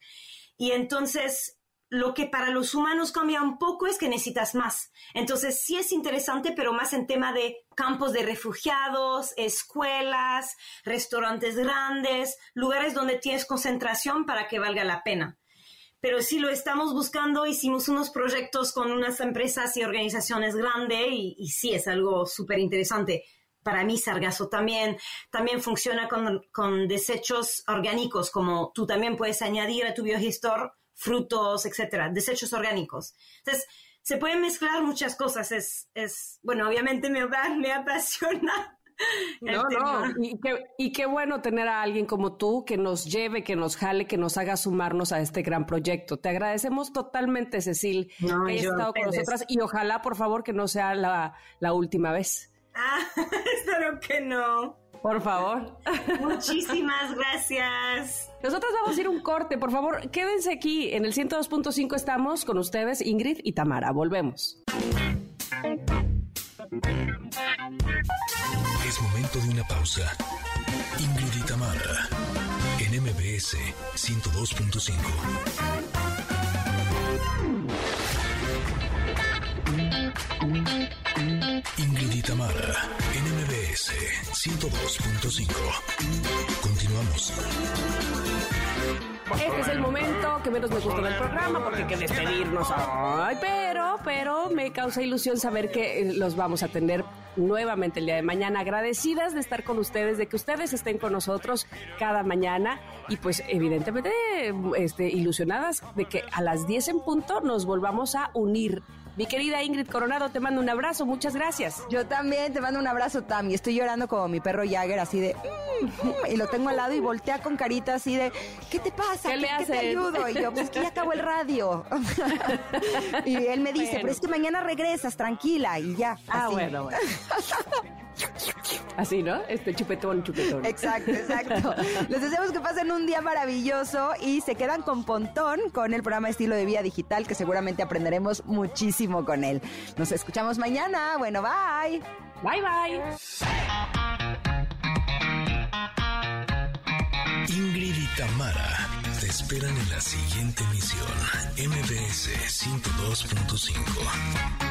Speaker 7: Y entonces lo que para los humanos cambia un poco es que necesitas más. Entonces sí es interesante, pero más en tema de campos de refugiados, escuelas, restaurantes grandes, lugares donde tienes concentración para que valga la pena. Pero sí lo estamos buscando, hicimos unos proyectos con unas empresas y organizaciones grandes y, sí es algo súper interesante para mí Sargazo también, también funciona con, con, desechos orgánicos, como tú también puedes añadir a tu biogestor frutos, etcétera, desechos orgánicos. Entonces, se pueden mezclar muchas cosas. Es, es bueno, obviamente me, me apasiona.
Speaker 3: No, no, y qué, y qué, bueno tener a alguien como tú que nos lleve, que nos jale, que nos haga sumarnos a este gran proyecto. Te agradecemos totalmente, Cecil, que hayas estado con nosotras y ojalá, por favor, que no sea la, la última vez.
Speaker 7: Ah, espero que no.
Speaker 3: Por favor.
Speaker 7: Muchísimas gracias.
Speaker 3: Nosotros vamos a ir un corte, por favor, quédense aquí. En el 102.5 estamos con ustedes, Ingrid y Tamara. Volvemos.
Speaker 1: Es momento de una pausa. Ingrid y Tamara, en MBS 102.5. Ingrid y Tamara, NMBS 102.5. Continuamos.
Speaker 3: Este es el momento que menos me gusta del programa porque hay que despedirnos. Ay, pero, pero me causa ilusión saber que eh, los vamos a tener nuevamente el día de mañana. Agradecidas de estar con ustedes, de que ustedes estén con nosotros cada mañana y pues evidentemente este, ilusionadas de que a las 10 en punto nos volvamos a unir mi querida Ingrid Coronado, te mando un abrazo, muchas gracias.
Speaker 2: Yo también te mando un abrazo, Tam, y estoy llorando como mi perro Jagger, así de... Mm", y lo tengo al lado y voltea con carita así de... ¿Qué te pasa?
Speaker 3: ¿Qué, le hace?
Speaker 2: te ayudo? Y yo, pues que ya acabó el radio. y él me dice, pero es que mañana regresas, tranquila, y ya.
Speaker 3: Ah, bueno, bueno. Así, ¿no? Este chupetón, chupetón.
Speaker 2: Exacto, exacto. Les deseamos que pasen un día maravilloso y se quedan con Pontón con el programa Estilo de Vida Digital, que seguramente aprenderemos muchísimo con él. Nos escuchamos mañana. Bueno, bye.
Speaker 3: Bye, bye.
Speaker 1: Ingrid y Tamara te esperan en la siguiente emisión, MBS 102.5.